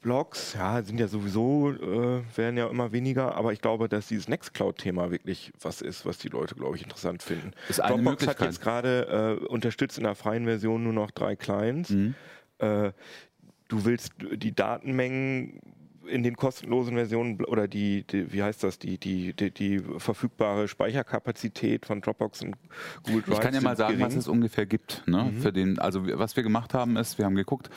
Blogs, ja, sind ja sowieso, äh, werden ja immer weniger, aber ich glaube, dass dieses Nextcloud-Thema wirklich was ist, was die Leute, glaube ich, interessant finden. Ist eine Dropbox hat Möglichkeit. jetzt gerade äh, unterstützt in der freien Version nur noch drei Clients. Mhm. Äh, du willst die Datenmengen in den kostenlosen Versionen oder die, die wie heißt das, die, die, die, die verfügbare Speicherkapazität von Dropbox und Google Drive Ich kann ja mal sagen, was gering. es ungefähr gibt. Ne? Für den, also was wir gemacht haben, ist, wir haben geguckt,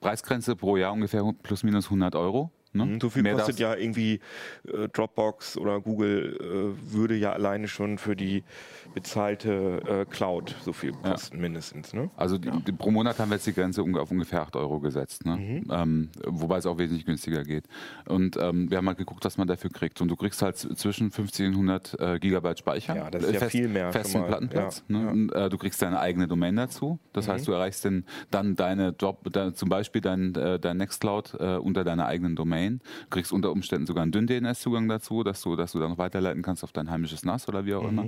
Preisgrenze pro Jahr ungefähr plus minus 100 Euro Ne? Mhm, So viel Mehr kostet ja irgendwie äh, Dropbox oder Google äh, würde ja alleine schon für die bezahlte äh, Cloud so viel kosten mindestens. Ne? Also die, die, pro Monat haben wir jetzt die Grenze auf ungefähr 8 Euro gesetzt, ne? Mhm. ähm, wobei es auch wesentlich günstiger geht. Und ähm, wir haben halt geguckt, was man dafür kriegt. Und du kriegst halt zwischen 50 und 100 äh, Gigabyte Speicher. Ja, das ist ja fest, viel mehr Festen. Plattenplatz. Ja, ne? ja. Und, äh, du kriegst deine eigene Domain dazu. Das Mhm. heißt, du erreichst den, dann deine Drop, da, zum Beispiel dein, äh, dein Nextcloud äh, unter deiner eigenen Domain. Du kriegst unter Umständen sogar einen Dünn-DNS-Zugang dazu, dass du, dass du dann noch weiterleiten kannst auf dein heimisches NAS oder wie auch Mhm. immer.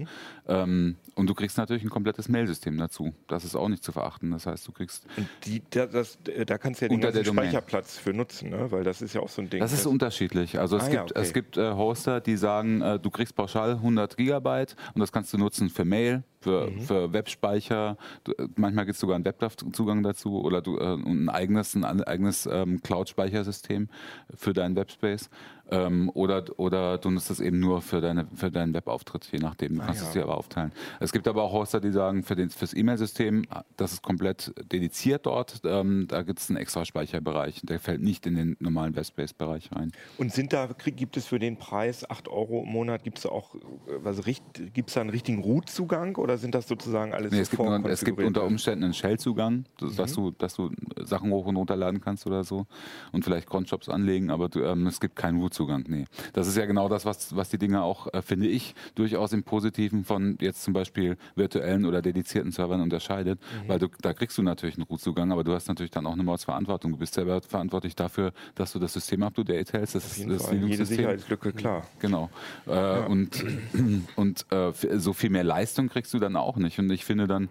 Ähm, und du kriegst natürlich ein komplettes Mailsystem dazu. Das ist auch nicht zu verachten. Das heißt, du kriegst Und die, da, das, da kannst du ja den ganzen. Speicherplatz für nutzen, ne? weil das ist ja auch so ein Ding. Das ist unterschiedlich. Also es Ah, ja, gibt, okay. es gibt äh, Hoster, die sagen, äh, du kriegst pauschal 100 Gigabyte und das kannst du nutzen für Mail, für, Mhm. für Webspeicher. Äh, manchmal gibt es sogar einen Webzugang dazu oder du, äh, ein eigenes, ein eigenes ähm, Cloud-Speichersystem für deinen Webspace. Ähm, oder, oder du nutzt es eben nur für, deine, für deinen Webauftritt, je nachdem. Du kannst Ah, ja. es dir aber aufteilen. Es gibt aber auch Hoster, die sagen, für den, fürs E-Mail-System, das ist komplett dediziert dort. Ähm, da gibt es einen extra Speicherbereich. Der fällt nicht in den normalen Webspace-Bereich rein. Und sind da, gibt es für den Preis 8 Euro im Monat, gibt es auch, äh, also gibt es da einen richtigen Root-Zugang oder sind das sozusagen alles Nee, es, gibt nur, es gibt unter Umständen einen Shell-Zugang, dass, dass, du, dass du Sachen hoch und runterladen kannst oder so und vielleicht Cronjobs anlegen, aber du, ähm, es gibt keinen Root-Zugang. Nee. Das ist ja genau das, was, was die Dinge auch, äh, finde ich, durchaus im Positiven von jetzt zum Beispiel virtuellen oder dedizierten Servern unterscheidet, Mhm. weil du, da kriegst du natürlich einen Root-Zugang, aber du hast natürlich dann auch eine Mordsverantwortung. Du bist selber verantwortlich dafür, dass du das System up-to-date hältst, das, jeden das Linux-System. Sicherheitslücke, klar. Genau. Äh, Und, [CLEARS THROAT] und äh, so viel mehr Leistung kriegst du dann auch nicht. Und ich finde dann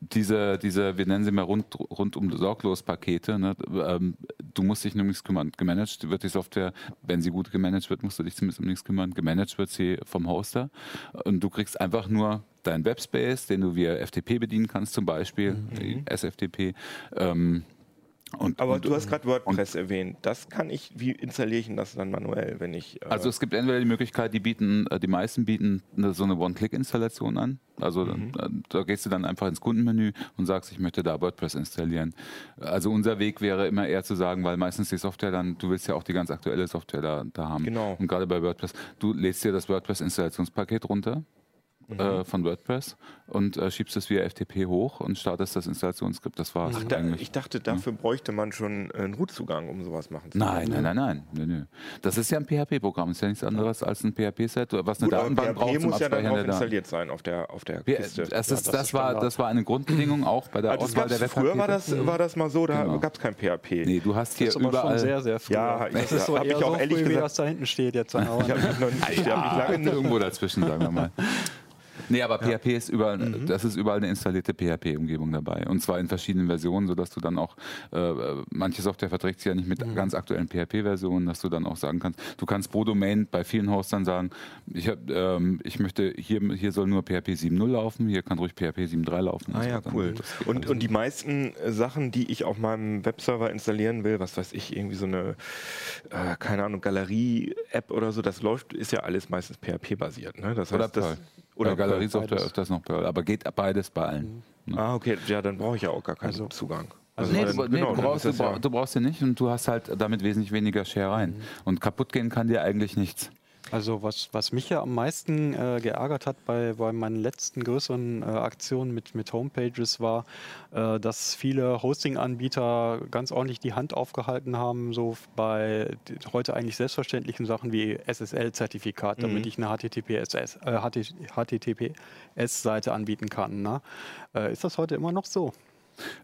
diese, diese wir nennen sie mal rund, rundum sorglos Pakete, ne? ähm, du musst dich um nichts kümmern. Gemanagt wird die Software, wenn sie gut gemanagt wird, musst du dich zumindest um nichts kümmern. Gemanagt wird sie vom Hoster. Und du kriegst einfach nur deinen Webspace, den du via FTP bedienen kannst, zum Beispiel, SFTP. Ähm, und, Aber und, du hast gerade WordPress erwähnt. Das kann ich, wie installiere ich das dann manuell, wenn ich. Äh, Also es gibt entweder die Möglichkeit, die bieten, äh, die meisten bieten eine, so eine One-Click-Installation an. Also Mhm. da, da gehst du dann einfach ins Kundenmenü und sagst, ich möchte da WordPress installieren. Also unser Weg wäre immer eher zu sagen, weil meistens die Software dann, du willst ja auch die ganz aktuelle Software da, da haben. Genau. Und gerade bei WordPress, du lädst dir das WordPress-Installationspaket runter. Mhm. Äh, von WordPress und äh, schiebst es via FTP hoch und startest das Installationsskript. Das war Ach, da, ich dachte, dafür bräuchte man schon einen Root-Zugang, um sowas machen zu können. Nein, nein, nein, nein, nö, nö. Das ist ja ein PHP-Programm, ist ja nichts anderes als ein PHP-Set, was eine Gut, Datenbank PHP braucht zum muss ja dann auch installiert sein auf der, auf der Ja, Kiste. das, ist, das das, ist war, Standard. das war eine Grundbedingung auch bei der das Auswahl der früher war das, war das mal so, da Genau. gab es kein PHP. Nee, du hast hier Das ist aber schon überall. sehr, sehr früh. Ja, das ich- ist so eher ich auch so ehrlich früh, wie gesagt- das da hinten steht jetzt. [LAUGHS] Ich habe mich lange nicht irgendwo dazwischen, sagen wir mal. [LAUGHS] Nee, aber PHP ist überall, Mhm. das ist überall eine installierte PHP-Umgebung dabei. Und zwar in verschiedenen Versionen, sodass du dann auch, äh, manche Software verträgt sich ja nicht mit Mhm. ganz aktuellen PHP-Versionen, dass du dann auch sagen kannst, du kannst pro Domain bei vielen Hostern sagen, ich, hab, ähm, ich möchte, hier, hier soll nur PHP 7.0 laufen, hier kann ruhig PHP 7.3 laufen. Ah ja, cool. Das Und, und die meisten äh, Sachen, die ich auf meinem Webserver installieren will, was weiß ich, irgendwie so eine, äh, keine Ahnung, Galerie-App oder so, das läuft, ist ja alles meistens PHP-basiert. Ne? Das Oder heißt, das, Perl. Oder Bei Galerie-Software beides. öfters noch Perl, aber geht beides bei allen. Ah, okay, ja, dann brauche ich ja auch gar keinen Also- Zugang. also Nee, dann- du, nee, genau, du, dann brauchst, du, ja- du brauchst den nicht und du hast halt damit wesentlich weniger Share rein. Mhm. Und kaputt gehen kann dir eigentlich nichts. Also was, was mich ja am meisten äh, geärgert hat bei, bei meinen letzten größeren äh, Aktionen mit, mit Homepages war, äh, dass viele Hosting-Anbieter ganz ordentlich die Hand aufgehalten haben, so bei heute eigentlich selbstverständlichen Sachen wie SSL-Zertifikat, damit ich eine HTTPS, äh, HTTPS-Seite anbieten kann. Ne? Äh, ist das heute immer noch so?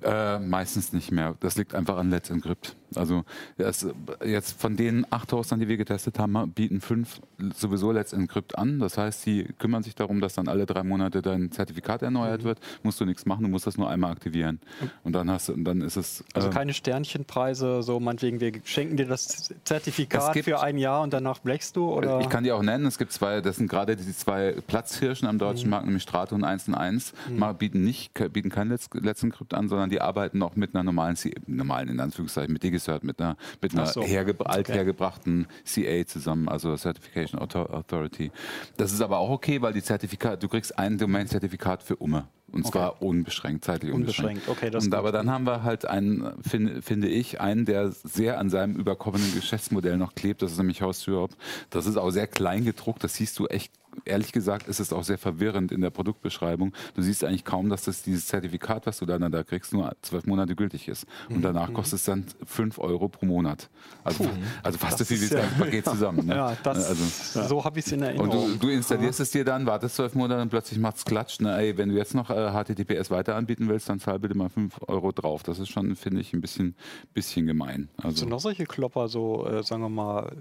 Äh, meistens nicht mehr. Das liegt einfach an Let's Encrypt. Also das, jetzt von den acht Hostern, die wir getestet haben, bieten fünf sowieso Let's Encrypt an. Das heißt, die kümmern sich darum, dass dann alle drei Monate dein Zertifikat erneuert wird. Musst du nichts machen, du musst das nur einmal aktivieren. Und dann hast du, und dann ist es. Also äh, keine Sternchenpreise, so meinetwegen, wir schenken dir das Zertifikat Es gibt- für ein Jahr und danach blechst du? Oder? Ich kann die auch nennen. Es gibt zwei, das sind gerade die zwei Platzhirschen am deutschen Markt, nämlich Strato und 1 und 1, mal bieten nicht, bieten kein Let's, Let's Encrypt an, sondern die arbeiten noch mit einer normalen, normalen in Anführungszeichen, mit DigiCert, mit einer, mit einer so. herge althergebrachten CA zusammen, also Certification Author- Authority. Das ist aber auch okay, weil die Zertifikat, du kriegst ein Domain-Zertifikat für Umme. Und zwar unbeschränkt, zeitlich unbeschränkt. Unbeschränkt, okay, das Und aber dann haben wir halt einen, find, finde ich, einen, der sehr an seinem überkommenen Geschäftsmodell noch klebt. Das ist nämlich Horst Europe. Das ist auch sehr klein gedruckt. Das siehst du echt ehrlich gesagt ist es auch sehr verwirrend in der Produktbeschreibung. Du siehst eigentlich kaum, dass das dieses Zertifikat, was du dann da kriegst, nur zwölf Monate gültig ist. Und Mhm. danach kostet es dann fünf Euro pro Monat. Also, also fast so viel wie ist das ja- Paket zusammen. Ne? [LAUGHS] Ja, das, also, so habe ich es in und Erinnerung. du, du installierst es dir dann, wartest zwölf Monate und plötzlich macht es Klatsch. Ne? Ey, wenn du jetzt noch äh, HTTPS weiter anbieten willst, dann zahl bitte mal fünf Euro drauf. Das ist schon, finde ich, ein bisschen, bisschen gemein. Hast Also, du noch solche Klopper, so, äh, sagen wir mal,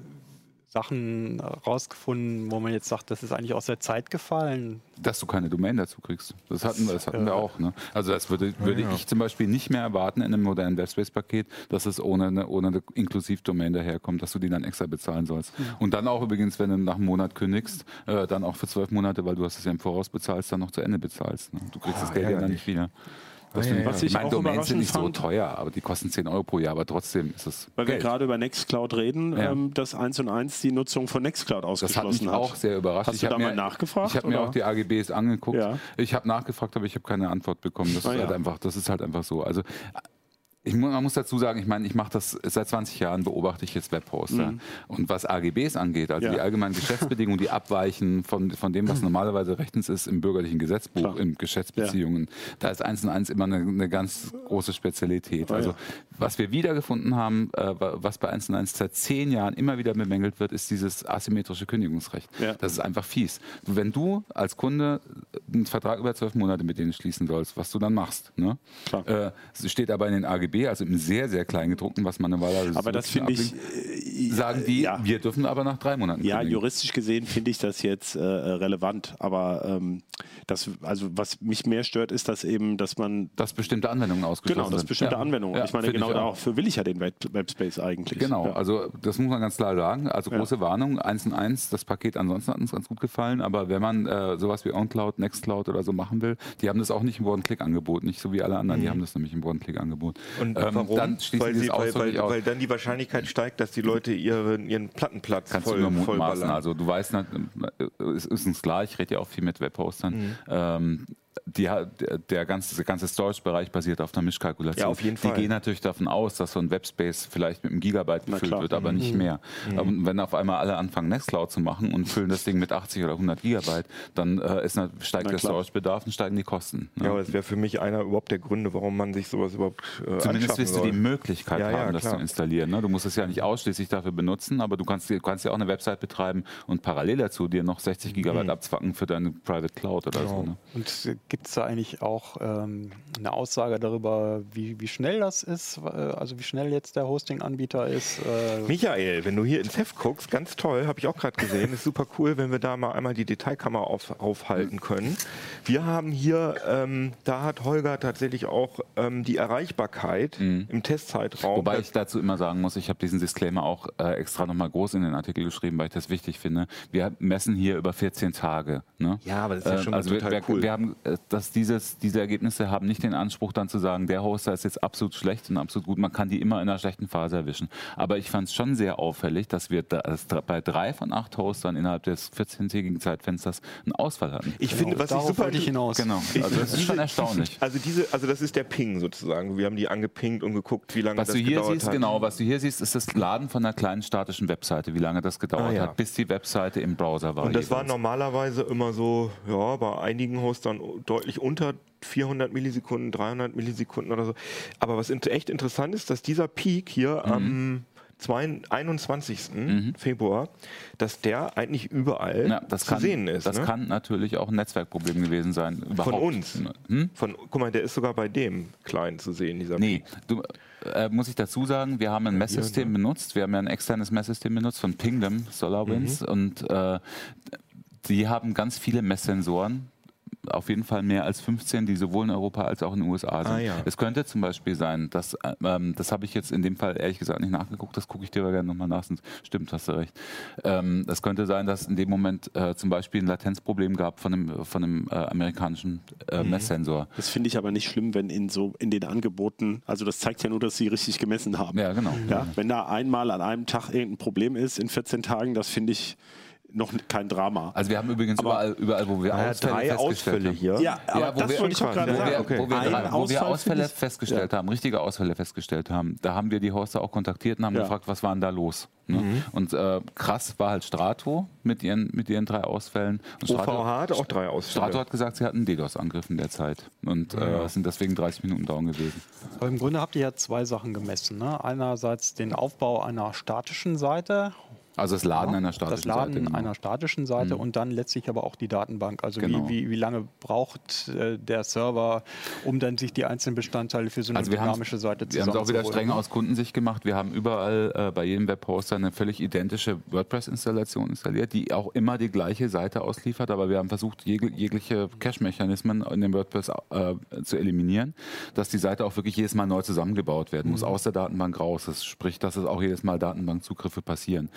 Sachen rausgefunden, wo man jetzt sagt, das ist eigentlich aus der Zeit gefallen? dass du keine Domain dazu kriegst. Das hatten, wir- das hatten wir auch. Ne? Also das würde, würde ich zum Beispiel nicht mehr erwarten in einem modernen Webspace-Paket, dass es ohne eine, ohne eine Inklusiv-Domain daherkommt, dass du die dann extra bezahlen sollst. Und dann auch übrigens, wenn du nach einem Monat kündigst, äh, dann auch für zwölf Monate, weil du hast es ja im Voraus bezahlst, dann noch zu Ende bezahlst. Ne? Du kriegst das Geld ja dann nicht wieder. Das ja, finde ja. Was ich meine, auch Domains sind nicht so fand- teuer, aber die kosten 10 Euro pro Jahr, aber trotzdem ist es Weil wir Geld. gerade über Nextcloud reden, Ja. ähm, dass 1 und 1 die Nutzung von Nextcloud Das hat ausgeschlossen mich hat. auch sehr überrascht. Hast ich du da mal nachgefragt, Ich habe mir auch die AGBs angeguckt. Ich habe nachgefragt, aber ich habe keine Antwort bekommen. Das, Ah, ist halt einfach, das ist halt einfach so. Also ich, man muss dazu sagen, ich meine, ich mache das seit 20 Jahren, beobachte ich jetzt Webhoster. Und was AGBs angeht, also Mhm. Ja. die allgemeinen Geschäftsbedingungen, die abweichen von, von dem, was normalerweise rechtens ist im bürgerlichen Gesetzbuch, Klar. in Geschäftsbeziehungen, da ist eins und eins immer eine, eine ganz große Spezialität. Ah, also ja. was wir wiedergefunden haben, äh, wa- was bei 1 und 1 seit zehn Jahren immer wieder bemängelt wird, ist dieses asymmetrische Kündigungsrecht. Ja. Das ist einfach fies. Wenn du als Kunde einen Vertrag über zwölf Monate mit denen schließen sollst, was du dann machst, ne? Äh, steht aber in den AGB, also im sehr, sehr kleingedruckten, was man normalerweise Aber so das finde ich, äh, sagen die, ja. wir dürfen aber nach drei Monaten Ja, kündigen. juristisch gesehen finde ich das jetzt äh, relevant, aber ähm, das, also was mich mehr stört, ist, dass eben, dass man dass bestimmte Anwendungen ausgeschlossen genau, das sind. bestimmte Ja. Anwendungen. Ja, ich meine, genau auch. dafür will ich ja den Web Webspace eigentlich. Genau, also das muss man ganz klar sagen. Also große Warnung, 1 und 1, das Paket ansonsten hat uns ganz gut gefallen, aber wenn man äh, sowas wie OnCloud, Nextcloud oder so machen will, die haben das auch nicht im One-Click-Angebot, nicht so wie alle anderen, die haben das nämlich im One-Click-Angebot. Und Ähm, warum? Dann schließen weil, sie, weil, weil, aus. weil dann die Wahrscheinlichkeit steigt, dass die Leute ihren, ihren Plattenplatz Kannst voll, du nur voll mutmaßen. ballern. Also du weißt, nicht, äh, es ist uns klar, ich rede ja auch viel mit Webhostern. Mhm. Ähm, die, der, ganze, der ganze Storage-Bereich basiert auf einer Mischkalkulation. Ja, auf jeden Fall. Die gehen natürlich davon aus, dass so ein Webspace vielleicht mit einem Gigabyte gefüllt wird, aber Mhm. nicht mehr. Und wenn auf einmal alle anfangen, Nextcloud zu machen und füllen das Ding mit 80 oder 100 Gigabyte, dann äh, ist, steigt der. Storage-Bedarf und steigen die Kosten. ne? ja, aber das wäre für mich einer überhaupt der Gründe, warum man sich sowas überhaupt äh, Zumindest wirst du die Möglichkeit Ja, ja, haben, das klar. zu installieren. Ne? Du musst es ja nicht ausschließlich dafür benutzen, aber du kannst, du kannst ja auch eine Website betreiben und parallel dazu dir noch 60 Gigabyte abzwacken für deine Private Cloud oder so. Ne? Und gibt es da eigentlich auch ähm, eine Aussage darüber, wie, wie schnell das ist? Äh, Also wie schnell jetzt der Hosting-Anbieter ist? Äh, Michael, wenn du hier ins Heft guckst, ganz toll, habe ich auch gerade gesehen, ist super cool, wenn wir da mal einmal die Detailkammer auf, aufhalten können. Wir haben hier, ähm, da hat Holger tatsächlich auch ähm, die Erreichbarkeit im Testzeitraum. Mhm. Wobei ich dazu immer sagen muss, ich habe diesen Disclaimer auch äh, extra nochmal groß in den Artikel geschrieben, weil ich das wichtig finde. Wir messen hier über 14 Tage. Ne? Ja, aber das ist ja schon mal also wir, total wir, cool. Wir haben, äh, dass dieses, diese Ergebnisse haben nicht den Anspruch dann zu sagen, der Hoster ist jetzt absolut schlecht und absolut gut. Man kann die immer in einer schlechten Phase erwischen. Aber ich fand es schon sehr auffällig, dass wir da, dass bei drei von acht Hostern innerhalb des 14-tägigen Zeitfensters einen Ausfall hatten. ich finde, was ich darauf super wollte ich hinaus. Genau, also das ist schon erstaunlich. Also diese, also das ist der Ping sozusagen. Wir haben die angepingt und geguckt, wie lange Was das du hier gedauert siehst, hat. genau, was du hier siehst, ist das Laden von einer kleinen statischen Webseite, wie lange das gedauert Ah, ja. hat, bis die Webseite im Browser war. Und das war jeweils. normalerweise immer so, ja, bei einigen Hostern deutlich unter 400 Millisekunden, 300 Millisekunden oder so. Aber was echt interessant ist, dass dieser Peak hier Mhm. am 2 21. Februar, dass der eigentlich überall Ja, das zu kann, sehen ist. Das ne? kann natürlich auch ein Netzwerkproblem gewesen sein. Von Überhaupt. uns. Hm? Von, guck mal, der ist sogar bei dem Kleinen zu sehen, dieser Nee, du, äh, muss ich dazu sagen, wir haben ein Messsystem benutzt. Wir haben ja ein externes Messsystem benutzt von Pingdom SolarWinds Mhm. und äh, die haben ganz viele Messsensoren. Auf jeden Fall mehr als 15, die sowohl in Europa als auch in den USA sind. Ah, ja. Es könnte zum Beispiel sein, dass, äh, ähm, das habe ich jetzt in dem Fall ehrlich gesagt nicht nachgeguckt, das gucke ich dir aber gerne nochmal nach, stimmt, hast du recht. Ähm, es könnte sein, dass in dem Moment äh, zum Beispiel ein Latenzproblem gab von einem, von einem äh, amerikanischen äh, Mhm. Messsensor. Das finde ich aber nicht schlimm, wenn in so in den Angeboten, also das zeigt ja nur, dass sie richtig gemessen haben. Ja, genau. Ja, wenn da einmal an einem Tag irgendein Problem ist in 14 Tagen, das finde ich noch kein Drama. Also wir haben übrigens überall, überall, wo wir Naja, Ausfälle drei festgestellt Ausfälle haben. hier. Ja, aber Ja, wo das wir- wollte ich doch gerade Wo wo sagen. wir, okay. wo wir, Ein drei, wo wir Ausfall Ausfälle festgestellt haben, richtige Ausfälle festgestellt haben, da haben wir die Hoster auch kontaktiert und haben Ja. gefragt, was war denn da los? Ne? Mhm. Und äh, krass war halt Strato mit ihren, mit ihren drei Ausfällen. Und OVH hat auch drei Ausfälle. Strato hat gesagt, sie hatten einen DDoS-Angriff in der Zeit und äh, sind deswegen 30 Minuten down gewesen. Aber im Grunde habt ihr ja zwei Sachen gemessen. Ne? Einerseits den Aufbau einer statischen Seite, Also das Laden einer das statischen Laden Seite. genau. einer statischen Seite und dann letztlich aber auch die Datenbank. Also Genau. wie, wie, wie lange braucht äh, der Server, um dann sich die einzelnen Bestandteile für so eine Also dynamische Seite Wir haben es auch wieder streng aus Kundensicht gemacht. Wir haben überall äh, bei jedem Webhoster eine völlig identische WordPress-Installation installiert, die auch immer die gleiche Seite ausliefert. Aber wir haben versucht, jeg jegliche Cache-Mechanismen in dem WordPress äh, zu eliminieren, dass die Seite auch wirklich jedes Mal neu zusammengebaut werden muss, aus der Datenbank raus. Das spricht, dass es auch jedes Mal Datenbankzugriffe passieren.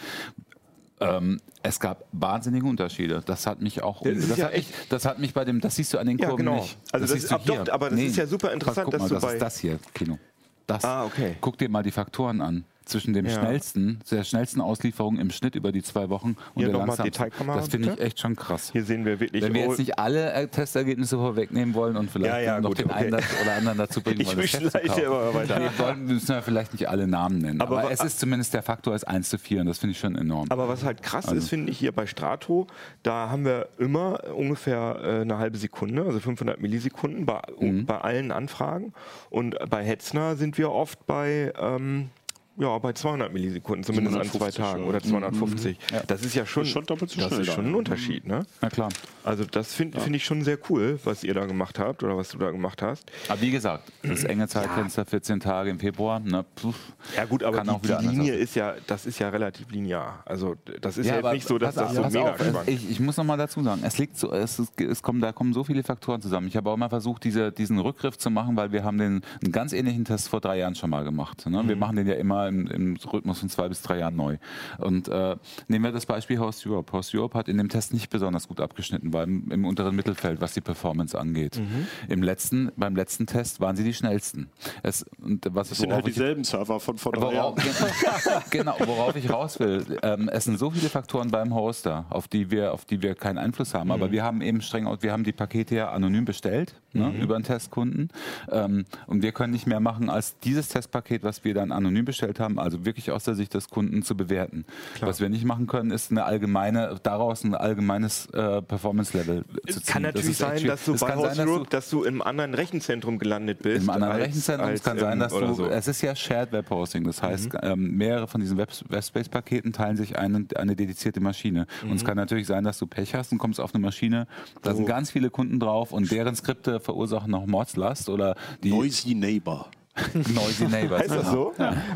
Ähm, es gab wahnsinnige Unterschiede. Das hat mich auch. Das das, ja hat mich, das hat mich bei dem. Das siehst du an den Ja, Kurven genau. nicht. Also das siehst ist- du doch, aber das ist ja super interessant, guck dass mal, du das bei- ist das hier, Kino. Das. Ah, okay. Guck dir mal die Faktoren an. Zwischen dem Ja. schnellsten, der schnellsten Auslieferung im Schnitt über die zwei Wochen und Hier der langsamsten. Das finde ich echt schon krass. Hier sehen wir wirklich. Wenn wir oh, jetzt nicht alle äh, Testergebnisse vorwegnehmen wollen und vielleicht Ja, ja, noch gut, den okay. einen oder anderen dazu bringen [LAUGHS] Ich wollen, das Test aber weiter. Nee, wollen, müssen wir vielleicht nicht alle Namen nennen. Aber Aber, es ist zumindest der Faktor ist 1 zu 4 und das finde ich schon enorm. Aber was halt krass Also- ist, finde ich hier bei Strato, da haben wir immer ungefähr äh, eine halbe Sekunde, also 500 Millisekunden bei, Mhm. bei allen Anfragen. Und bei Hetzner sind wir oft bei, ähm, ja, bei 200 Millisekunden, zumindest an zwei 750, Tagen ja. oder 250. Das ist ja schon, Das ist schon doppelt so das ist schon ein ja. Unterschied. Ne? Na klar. Also das finde find ich schon sehr cool, was ihr da gemacht habt oder was du da gemacht hast. Aber wie gesagt, das [CLEARS THROAT] enge Zeitfenster, 14 Tage im Februar, ne, pf, Ja gut, aber die, die Linie ist ja, das ist ja relativ linear. Also das ist ja, jetzt nicht so, dass das so mega auf, schwankt. Ich, ich muss noch mal dazu sagen, es liegt so, es, ist, es kommen, da kommen so viele Faktoren zusammen. Ich habe auch mal versucht, diese, diesen Rückgriff zu machen, weil wir haben den einen ganz ähnlichen Test vor drei Jahren schon mal gemacht. Ne? Mhm. Wir machen den ja immer im, im Rhythmus von zwei bis drei Jahren neu. Und äh, nehmen wir das Beispiel Host Europe. Host Europe hat in dem Test nicht besonders gut abgeschnitten, weil im, im unteren Mittelfeld, was die Performance angeht. Mhm. Im letzten, beim letzten Test waren sie die schnellsten. Es, und was, Das sind halt worauf ich- dieselben Server von vor drei Jahren. [LAUGHS] Genau, worauf ich raus will. Ähm, es sind so viele Faktoren beim Hoster, auf die wir, auf die wir keinen Einfluss haben. Mhm. Aber wir haben eben streng, wir haben die Pakete ja anonym bestellt ne, Mhm. über einen Testkunden. Ähm, und wir können nicht mehr machen, als dieses Testpaket, was wir dann anonym bestellt haben, also wirklich aus der Sicht des Kunden zu bewerten. Was wir nicht machen können, ist eine allgemeine, daraus ein allgemeines äh, Performance-Level zu ziehen. Es kann natürlich sein, schwierig. dass du Es bei Host sein, dass Europe, du- dass du im anderen Rechenzentrum gelandet bist. im anderen als- Rechenzentrum. als es kann sein, dass du, so. Mhm. es ist ja Shared Web Hosting. Das heißt, ähm, mehrere von diesen Web Webspace-Paketen teilen sich eine, eine dedizierte Maschine. Und Mhm. es kann natürlich sein, dass du Pech hast und kommst auf eine Maschine, da Oh. sind ganz viele Kunden drauf und deren Skripte verursachen noch Mordslast oder die Noisy Neighbor. [LAUGHS] Noisy Neighbors. Heißt das so?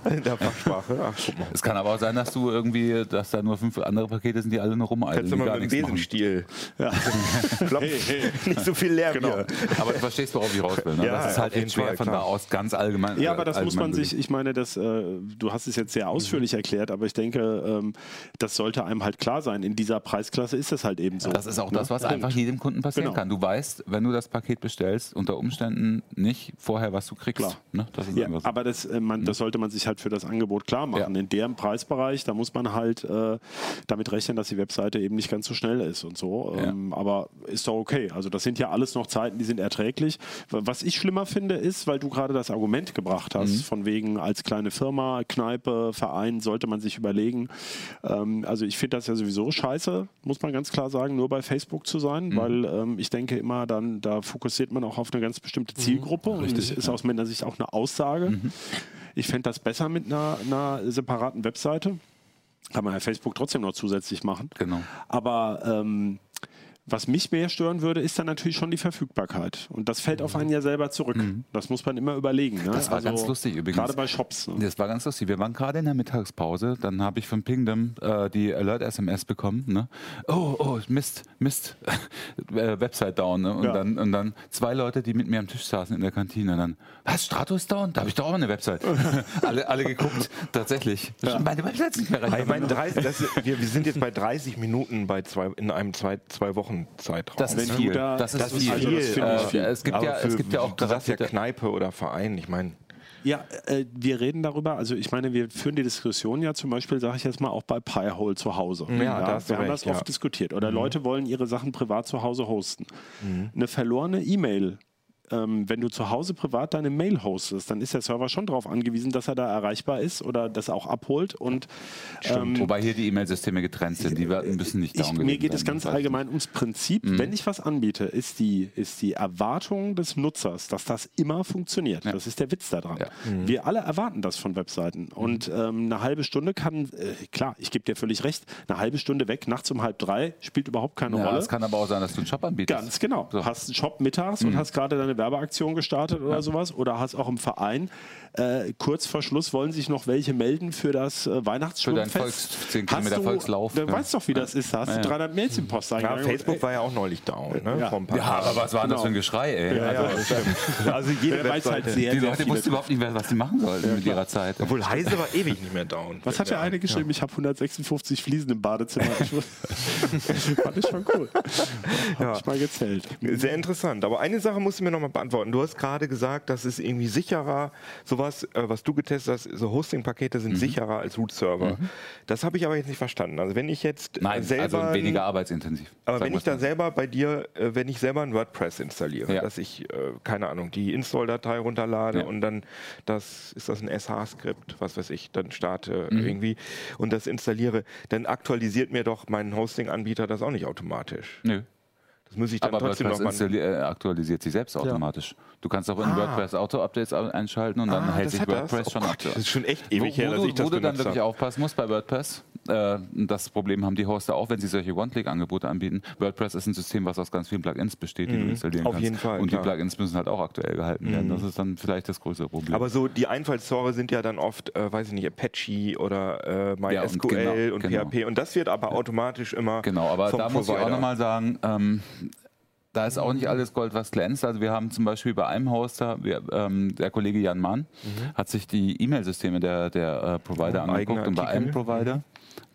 In der Fachsprache? Ach, guck mal. Es kann aber auch sein, dass du irgendwie, dass da nur fünf andere Pakete sind, die alle nur rumeilen, Kannst du mal gar mit dem. Besenstiel. Ja. [LAUGHS] Hey, hey. Nicht so viel Lärm Genau. hier. Aber du verstehst, worauf ich raus will. Ne? Ja, das ist halt echt schwer Fall, von klar. da aus ganz allgemein. Ja, aber das äh, muss man sich, ich meine, das, äh, du hast es jetzt sehr ausführlich erklärt, aber ich denke, ähm, das sollte einem halt klar sein. In dieser Preisklasse ist es halt eben so. Das ist auch Ne? das, was Punkt. einfach jedem Kunden passieren Genau. kann. Du weißt, wenn du das Paket bestellst, unter Umständen nicht vorher, was du kriegst. Klar. Ne? Das Ja, so. aber das, äh, man, das sollte man sich halt für das Angebot klar machen. Ja. In dem Preisbereich, da muss man halt äh, damit rechnen, dass die Webseite eben nicht ganz so schnell ist und so. Ähm, aber ist doch okay. Also das sind ja alles noch Zeiten, die sind erträglich. Was ich schlimmer finde, ist, weil du gerade das Argument gebracht hast, Mhm. von wegen als kleine Firma, Kneipe, Verein, sollte man sich überlegen. Ähm, also ich finde das ja sowieso scheiße, muss man ganz klar sagen, nur bei Facebook zu sein, Mhm. weil ähm, ich denke immer, dann da fokussiert man auch auf eine ganz bestimmte Zielgruppe und das ist aus meiner Sicht auch eine Aussage. Mhm. Ich fände das besser mit einer, einer separaten Webseite. Kann man ja Facebook trotzdem noch zusätzlich machen. Genau. Aber ähm, was mich mehr stören würde, ist dann natürlich schon die Verfügbarkeit. Und das fällt auf einen ja selber zurück. Das muss man immer überlegen. Ne? Mhm. Das war ganz lustig übrigens. Gerade bei Shops. Ne? Das war ganz lustig. Wir waren gerade in der Mittagspause, dann habe ich von Pingdom äh, die Alert-SMS bekommen. Ne? Oh, oh, Mist, Mist, [LAUGHS] äh, Website down. Ne? Und, Ja. dann, und dann zwei Leute, die mit mir am Tisch saßen in der Kantine. Dann, was, Stratus down? Da habe ich doch auch eine Website. [LAUGHS] alle, alle geguckt, tatsächlich. Meine Website ist nicht mehr recht. Ich meine, 30, das, wir, wir sind jetzt bei 30 Minuten bei zwei, in einem zwei, zwei Wochen Zeitraum. das ist Wenn viel. du da- Das ist Das viel. Also das Äh, viel. Es gibt Aber ja, für, es gibt ja auch du sagst ja Kneipe oder Verein. Ich meine, Ja, äh, wir reden darüber, also ich meine, wir führen die Diskussion ja zum Beispiel, sage ich jetzt mal, auch bei Pi-hole zu Hause. Ja, da hast du wir haben recht, das ja. Mhm. oft diskutiert. Oder Leute wollen ihre Sachen privat zu Hause hosten. Eine verlorene E-Mail. Ähm, wenn du zu Hause privat deine Mail hostest, dann ist der Server schon darauf angewiesen, dass er da erreichbar ist oder das auch abholt. Und ähm, Wobei hier die E-Mail-Systeme getrennt sind. Die werden- müssen nicht ich, down mir gewesen geht es ganz allgemein ums Prinzip. Mhm. Wenn ich was anbiete, ist die, ist die Erwartung des Nutzers, dass das immer funktioniert. Das ist der Witz daran. Ja. Wir alle erwarten das von Webseiten. Und ähm, eine halbe Stunde kann, äh, klar, ich gebe dir völlig recht, eine halbe Stunde weg, nachts um halb drei, spielt überhaupt keine Ja, Rolle. es kann aber auch sein, dass du einen Shop anbietest. Ganz genau. So. Mhm. Hast einen Shop mittags und hast gerade deine Werbeaktion gestartet oder sowas. Oder hast auch im Verein. Äh, kurz vor Schluss wollen sich noch welche melden für das äh, Weihnachtsschwimmfest. Für deinen Volks- 10 Hast Kilometer du- Volkslauf, Du ja. weißt doch, wie das ist. Da hast Ja, du ja. 300 Mails im Post Ja, Facebook war ja auch neulich down, ne? Ja. Ja, aber was war denn das Genau. für ein Geschrei, ey? Ja, ja, also. [LAUGHS] Also jede weiß halt sehr, die sehr Leute wussten überhaupt nicht mehr, was sie machen sollten mit ihrer Zeit. Obwohl Heise war ewig nicht mehr down. Was hat der eine geschrieben? Ich habe 156 Fliesen im Badezimmer. [LAUGHS] [LAUGHS] Fand ich schon cool. Hab ich mal gezählt. Sehr interessant. Aber eine Sache musst du mir nochmal beantworten. Du hast gerade gesagt, das ist irgendwie sicherer. Sowas, äh, was du getestet hast, so Hosting-Pakete Mhm. sind sicherer als Root-Server. Das habe ich aber jetzt nicht verstanden. Also wenn ich jetzt Nein, selber... also weniger arbeitsintensiv. aber wenn ich wir's da mal. selber bei dir, äh, wenn ich selber ein WordPress installiere, Ja. dass ich, äh, keine Ahnung, die Install-Datei runterlade Ja. und dann das, ist das ein SH-Skript, was weiß ich, dann starte Mhm. irgendwie und das installiere, dann aktualisiert mir doch mein Hosting-Anbieter das auch nicht automatisch. Nö. Das muss ich dann Aber trotzdem nochmal... äh, aktualisiert sich selbst automatisch. Du kannst auch in Ah. WordPress Auto-Updates au- einschalten und dann Ah, hält sich. WordPress Oh schon Gott, ab. Das ist schon echt ewig wo, her, dass du, ich das wo du dann wirklich habe. aufpassen musst bei WordPress, äh, das Problem haben die Hoster auch, wenn sie solche One-Click-Angebote anbieten. WordPress ist ein System, was aus ganz vielen Plugins besteht, die du installieren Mhm. auf kannst. jeden Fall, Und klar. Mhm. die Plugins müssen halt auch aktuell gehalten werden. Das ist dann vielleicht das größere Problem. Aber so die Einfallstore sind ja dann oft, äh, weiß ich nicht, Apache oder äh, Ja, und MySQL genau, und, genau. PHP. Und das wird aber automatisch immer Genau, aber da muss ich auch Provider. nochmal sagen, ähm, da ist auch nicht alles Gold, was glänzt. Also wir haben zum Beispiel bei einem Hoster, wir, ähm, der Kollege Jan Mann, hat sich die E-Mail-Systeme der, der äh, Provider Mhm. Angeguckt und bei einem Artikel. Mhm.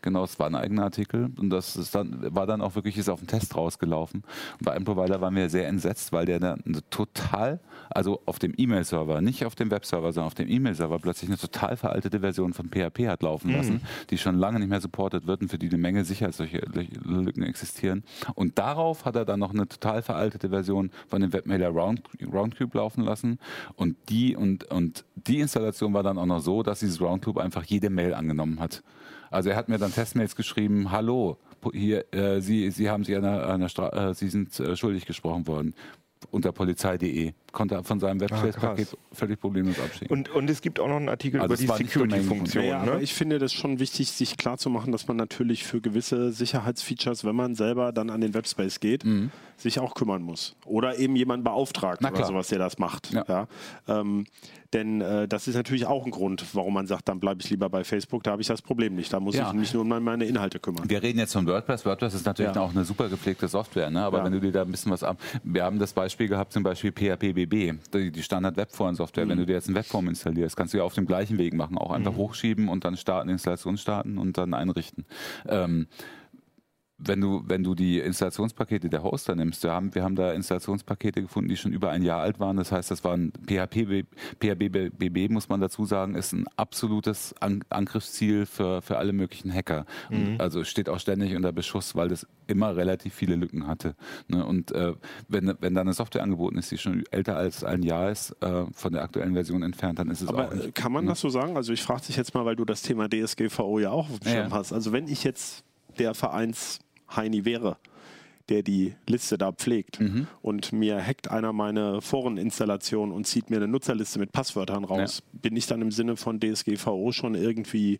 Genau, es war ein eigener Artikel und das dann, war dann auch wirklich ist auf den Test rausgelaufen. Und bei einem Provider waren wir sehr entsetzt, weil der dann total, also auf dem E-Mail-Server, nicht auf dem Webserver, sondern auf dem E-Mail-Server plötzlich eine total veraltete Version von PHP hat laufen Mhm. lassen, die schon lange nicht mehr supportet wird und für die eine Menge Sicherheitslücken existieren. Und darauf hat er dann noch eine total veraltete Version von dem Webmailer Round, Roundcube laufen lassen. Und die, und, und die Installation war dann auch noch so, dass dieses Roundcube einfach jede Mail angenommen hat. Also er hat mir dann Testmails geschrieben, hallo, hier, äh, Sie, Sie haben sich einer, einer Stra äh, Sie sind äh, schuldig gesprochen worden unter polizei.de. Konnte er von seinem Webspace-Paket krass. völlig problemlos abschicken. Und, und es gibt auch noch einen Artikel Also über die Security-Funktion. Ja, ne? aber ich finde das schon wichtig, sich klarzumachen, dass man natürlich für gewisse Sicherheitsfeatures, wenn man selber dann an den Webspace geht, sich auch kümmern muss. Oder eben jemanden beauftragt Na oder klar. sowas, der das macht. Ja. Ja. Ähm, denn äh, das ist natürlich auch ein Grund, warum man sagt, dann bleibe ich lieber bei Facebook, da habe ich das Problem nicht. Da muss Ja. ich mich nur um meine Inhalte kümmern. Wir reden jetzt von WordPress. WordPress ist natürlich Ja. auch eine super gepflegte Software, ne? aber Ja. wenn du dir da ein bisschen was ab. Wir haben das Beispiel gehabt, zum Beispiel PHPBB, die, die Standard-Webforen-Software. Mhm. Wenn du dir jetzt ein Webform installierst, kannst du ja auf dem gleichen Weg machen. Auch einfach hochschieben und dann starten, Installation starten und dann einrichten. Ähm, wenn du, wenn du die Installationspakete der Hoster nimmst, wir haben, wir haben da Installationspakete gefunden, die schon über ein Jahr alt waren. Das heißt, das war ein PHP, PHPBB, muss man dazu sagen, ist ein absolutes An Angriffsziel für, für alle möglichen Hacker. Und also es steht auch ständig unter Beschuss, weil das immer relativ viele Lücken hatte. Ne? Und äh, wenn, wenn da eine Software angeboten ist, die schon älter als ein Jahr ist, äh, von der aktuellen Version entfernt, dann ist es Aber auch nicht. kann man das so sagen? Also ich frage dich jetzt mal, weil du das Thema DSGVO ja auch auf dem Schirm ja. hast. Also wenn ich jetzt der Vereins-Heini wäre, der die Liste da pflegt. Mhm. und mir hackt einer meine Foreninstallation und zieht mir eine Nutzerliste mit Passwörtern raus, bin ich dann im Sinne von DSGVO schon irgendwie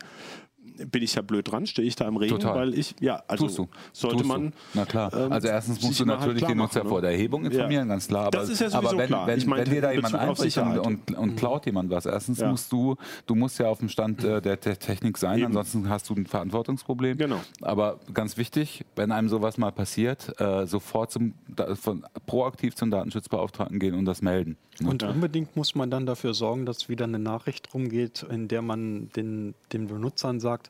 bin ich ja blöd dran, stehe ich da im Regen, Total. weil ich, ja, also Tust du. sollte Tust man. Du. Na klar. ähm, also erstens musst du halt natürlich klar den Nutzer machen, vor ne? der Erhebung informieren, Ja. ganz klar. Das ist ja sowieso aber wenn, klar. Wenn, Ich meinte wenn dir da jemand einbricht und, und, und klaut jemand was, erstens Ja. musst du, du musst ja auf dem Stand äh, der, der Technik sein, Eben. ansonsten hast du ein Verantwortungsproblem. Genau. Aber ganz wichtig, wenn einem sowas mal passiert, äh, sofort zum, da, von, proaktiv zum Datenschutzbeauftragten gehen und das melden. ne? Und unbedingt muss man dann dafür sorgen, dass wieder eine Nachricht rumgeht, in der man den, den Benutzern sagt,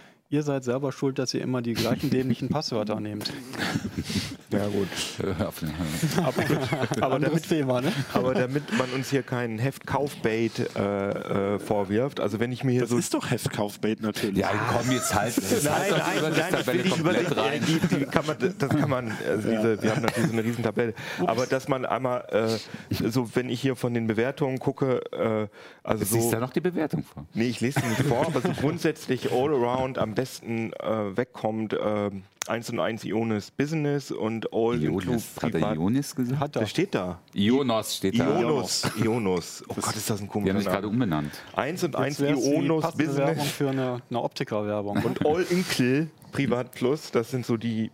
ihr seid selber schuld, dass ihr immer die gleichen dämlichen Passwörter nehmt. [LAUGHS] Ja, gut. Äh, [LAUGHS] Aber Anderes damit, Thema, ne? aber damit man uns hier keinen Heftkaufbait äh, äh, vorwirft, also wenn ich mir hier Das so ist doch Heftkaufbait natürlich. Ja, komm jetzt halt. [LAUGHS] Das Nein, heißt doch, nein, nein, ich will nicht über rein. die, die, kann man, das kann man, also diese, wir haben natürlich so eine riesen Tabelle, aber dass man einmal, äh, so wenn ich hier von den Bewertungen gucke, äh, also Jetzt liest so, da noch die Bewertung vor. nee, ich lese sie nicht vor, aber so grundsätzlich all around am besten äh, wegkommt, äh, 1 und 1 Ionis Business und All Ionis, hat er Privat. Ionis gesagt? Hat er. Das steht da. Ionos steht da. Ionos, Ionos. Oh Gott, ist das ein Die haben komischer sich gerade umbenannt. 1 und 1 Jetzt wär's die Ionos passende Werbung Business für eine, eine Optiker-Werbung. und All Incl Privat Plus. Das sind so die,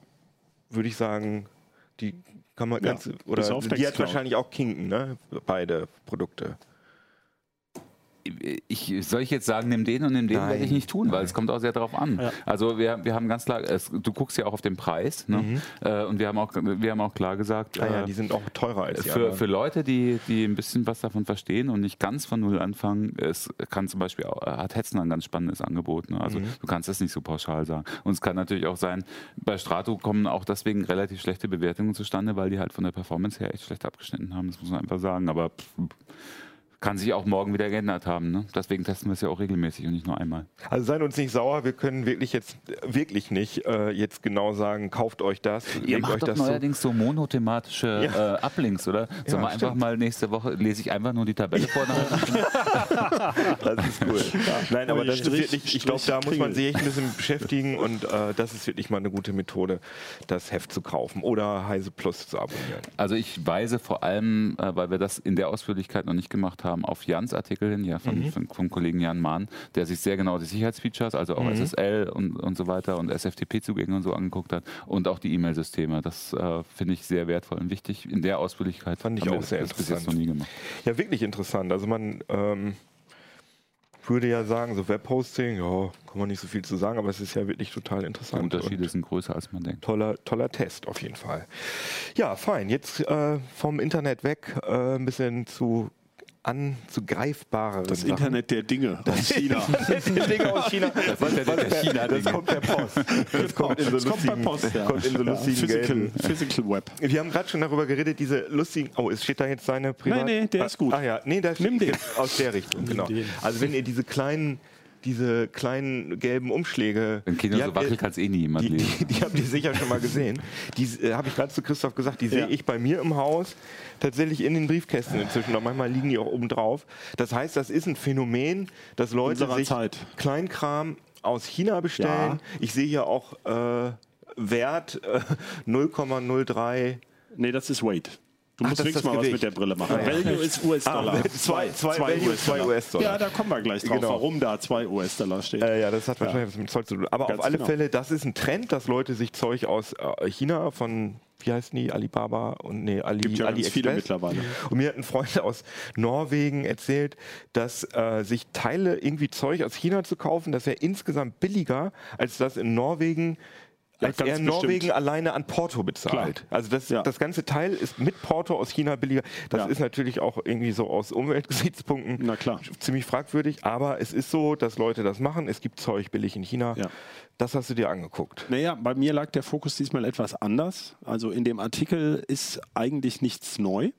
würde ich sagen, die kann man Ja, ganz, oder die hat wahrscheinlich auch Kinken, ne? Beide Produkte. Ich, soll ich jetzt sagen, nimm den und nimm den, Nein. werde ich nicht tun, weil es kommt auch sehr darauf an. Ja. Also wir, wir haben ganz klar, es, du guckst ja auch auf den Preis ne? äh, und wir haben, auch, wir haben auch klar gesagt, Mhm. Ah ja, äh, die sind auch teurer als die für, anderen. für Leute, die, die ein bisschen was davon verstehen und nicht ganz von null anfangen, es kann zum Beispiel auch, hat Hetzen ein ganz spannendes Angebot. Ne? Mhm. Also du kannst das nicht so pauschal sagen. Und es kann natürlich auch sein, bei Strato kommen auch deswegen relativ schlechte Bewertungen zustande, weil die halt von der Performance her echt schlecht abgeschnitten haben. Das muss man einfach sagen. Aber pff, kann sich auch morgen wieder geändert haben. Ne? Deswegen testen wir es ja auch regelmäßig und nicht nur einmal. Also seid uns nicht sauer, wir können wirklich jetzt wirklich nicht äh, jetzt genau sagen, kauft euch das, Ihr legt macht euch doch das neuerdings so monothematische Ja. äh, Uplinks, oder? Sollen wir einfach stimmt. mal nächste Woche, lese ich einfach nur die Tabelle vor. [LAUGHS] Das ist cool. Nein, aber das ist Strich- wirklich, ich glaube, da muss man sich echt ein bisschen beschäftigen und äh, das ist wirklich mal eine gute Methode, das Heft zu kaufen oder Heise Plus zu abonnieren. Also ich weise vor allem, äh, weil wir das in der Ausführlichkeit noch nicht gemacht haben, auf Jans Artikel hin, ja, von, von, vom Kollegen Jan Mahn, der sich sehr genau die Sicherheitsfeatures, also auch SSL und, und so weiter und SFTP-Zugänge und so angeguckt hat und auch die E-Mail-Systeme. Das äh, finde ich sehr wertvoll und wichtig. In der Ausführlichkeit Fand ich haben auch sehr das bis jetzt interessant. noch nie gemacht. Ja, wirklich interessant. Also man ähm, würde ja sagen, so Webhosting, ja, kann man nicht so viel zu sagen, aber es ist ja wirklich total Die interessant. Unterschiede und sind größer, als man denkt. Toller, toller Test auf jeden Fall. Ja, fein. Jetzt äh, vom Internet weg, äh, ein bisschen zu an zu greifbareren Das Sachen. Internet der Dinge aus China. Dinge aus China. Was, Internet was, der per- China-Dinge. das kommt per Post. Das kommt in so Das lustigen, Post, ja. kommt in so Ja, lustigen Physical. Physical Web. Wir haben gerade schon darüber geredet, diese lustigen. Oh, es steht da jetzt seine Privat. Nee, nee, der ist gut. Ah ja, nee, da Nimm den. jetzt aus der Richtung. Genau. Also wenn ihr diese kleinen, diese kleinen gelben Umschläge. Kino die so habt wackel ihr- kann es eh nie jemand die, lesen. die, die habt ihr sicher schon mal gesehen. Die äh, habe ich gerade zu Christoph gesagt, die sehe Ja. ich bei mir im Haus tatsächlich in den Briefkästen inzwischen. Und manchmal liegen die auch oben drauf. Das heißt, das ist ein Phänomen, dass Leute Unserer sich Zeit. Kleinkram aus China bestellen. Ja. Ich sehe hier auch äh, Wert äh, 0,03. Nee, das ist Weight. Du Ach, musst wirklich mal was Gewicht. mit der Brille machen. Ah, ja. Value ist US-Dollar. Ah, zwei- zwei Value, zwei US-Dollar. Ja, da kommen wir gleich drauf, Genau. warum da zwei US-Dollar steht. Äh, ja, das hat wahrscheinlich was mit Zoll zu tun. Aber Ganz auf alle genau. Fälle, das ist ein Trend, dass Leute sich Zeug aus äh, China von, wie heißen die, Alibaba und nee, Ali, Gibt ja AliExpress. viele mittlerweile. Und mir hat ein Freund aus Norwegen erzählt, dass äh, sich Teile, irgendwie Zeug aus China zu kaufen, das wäre insgesamt billiger, als das in Norwegen Ja, als er bestimmt. Norwegen alleine an Porto bezahlt. Klar. Also das, Ja. das ganze Teil ist mit Porto aus China billiger. Das Ja. ist natürlich auch irgendwie so aus Umweltgesichtspunkten ziemlich fragwürdig, aber es ist so, dass Leute das machen. Es gibt Zeug billig in China. Ja. Das hast du dir angeguckt. Naja, bei mir lag der Fokus diesmal etwas anders. Also in dem Artikel ist eigentlich nichts neu.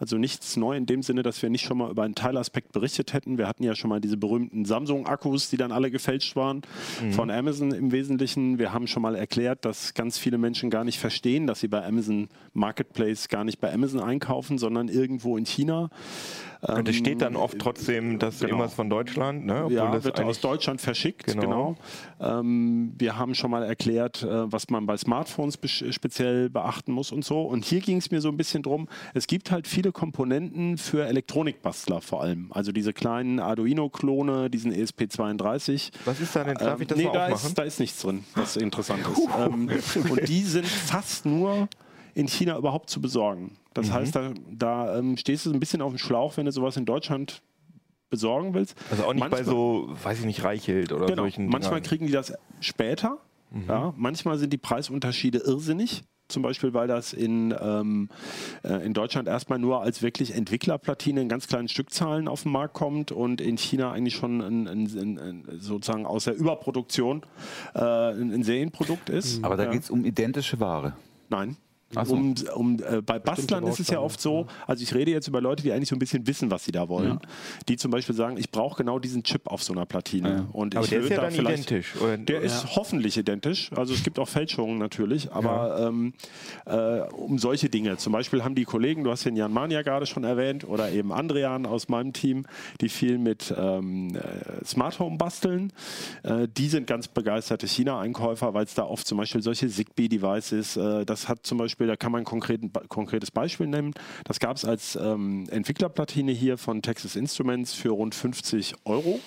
Also nichts neu in dem Sinne, dass wir nicht schon mal über einen Teilaspekt berichtet hätten. Wir hatten ja schon mal diese berühmten Samsung-Akkus, die dann alle gefälscht waren, von Amazon im Wesentlichen. Wir haben schon mal erklärt, dass ganz viele Menschen gar nicht verstehen, dass sie bei Amazon Marketplace gar nicht bei Amazon einkaufen, sondern irgendwo in China. Und es steht dann oft trotzdem, dass genau. irgendwas von Deutschland, ne? Obwohl Ja, das wird aus Deutschland verschickt, Genau. genau. Ähm, wir haben schon mal erklärt, äh, was man bei Smartphones bes- speziell beachten muss und so. Und hier ging es mir so ein bisschen drum, es gibt halt viele Komponenten für Elektronikbastler vor allem. Also diese kleinen Arduino-Klone, diesen E ESP32. Was ist da denn? Darf ich das nee, mal da aufmachen? ist, da ist nichts drin, was interessant ist. [LAUGHS] ähm, und die sind fast nur in China überhaupt zu besorgen. Das Mhm. heißt, da, da ähm, stehst du so ein bisschen auf dem Schlauch, wenn du sowas in Deutschland besorgen willst. Also auch nicht bei Manchmal- so, weiß ich nicht, Reichelt oder Genau. solchen Manchmal Dingern. kriegen die das später. Ja, manchmal sind die Preisunterschiede irrsinnig. Zum Beispiel, weil das in, ähm, äh, in Deutschland erstmal nur als wirklich Entwicklerplatine in ganz kleinen Stückzahlen auf den Markt kommt und in China eigentlich schon ein, ein, ein, sozusagen aus der Überproduktion äh, ein, ein Serienprodukt ist. Aber da ja. geht es um identische Ware. Nein. So. Um, um, äh, bei Bastlern ist es ja oft so, also ich rede jetzt über Leute, die eigentlich so ein bisschen wissen, was sie da wollen. Die zum Beispiel sagen, ich brauche genau diesen Chip auf so einer Platine. Und Aber ich der ist ja da dann vielleicht- identisch. Oder? Der ist hoffentlich identisch. Also es gibt auch Fälschungen natürlich, aber ähm, äh, um solche Dinge. Zum Beispiel haben die Kollegen, du hast den Jan Mania gerade schon erwähnt, oder eben Andrian aus meinem Team, die viel mit ähm, äh, Smart Home basteln. Äh, die sind ganz begeisterte China-Einkäufer, weil es da oft zum Beispiel solche Zigbee-Devices, äh, das hat zum Beispiel, da kann man ein konkretes Beispiel nennen. Das gab es als ähm, Entwicklerplatine hier von Texas Instruments für rund 50 Euro.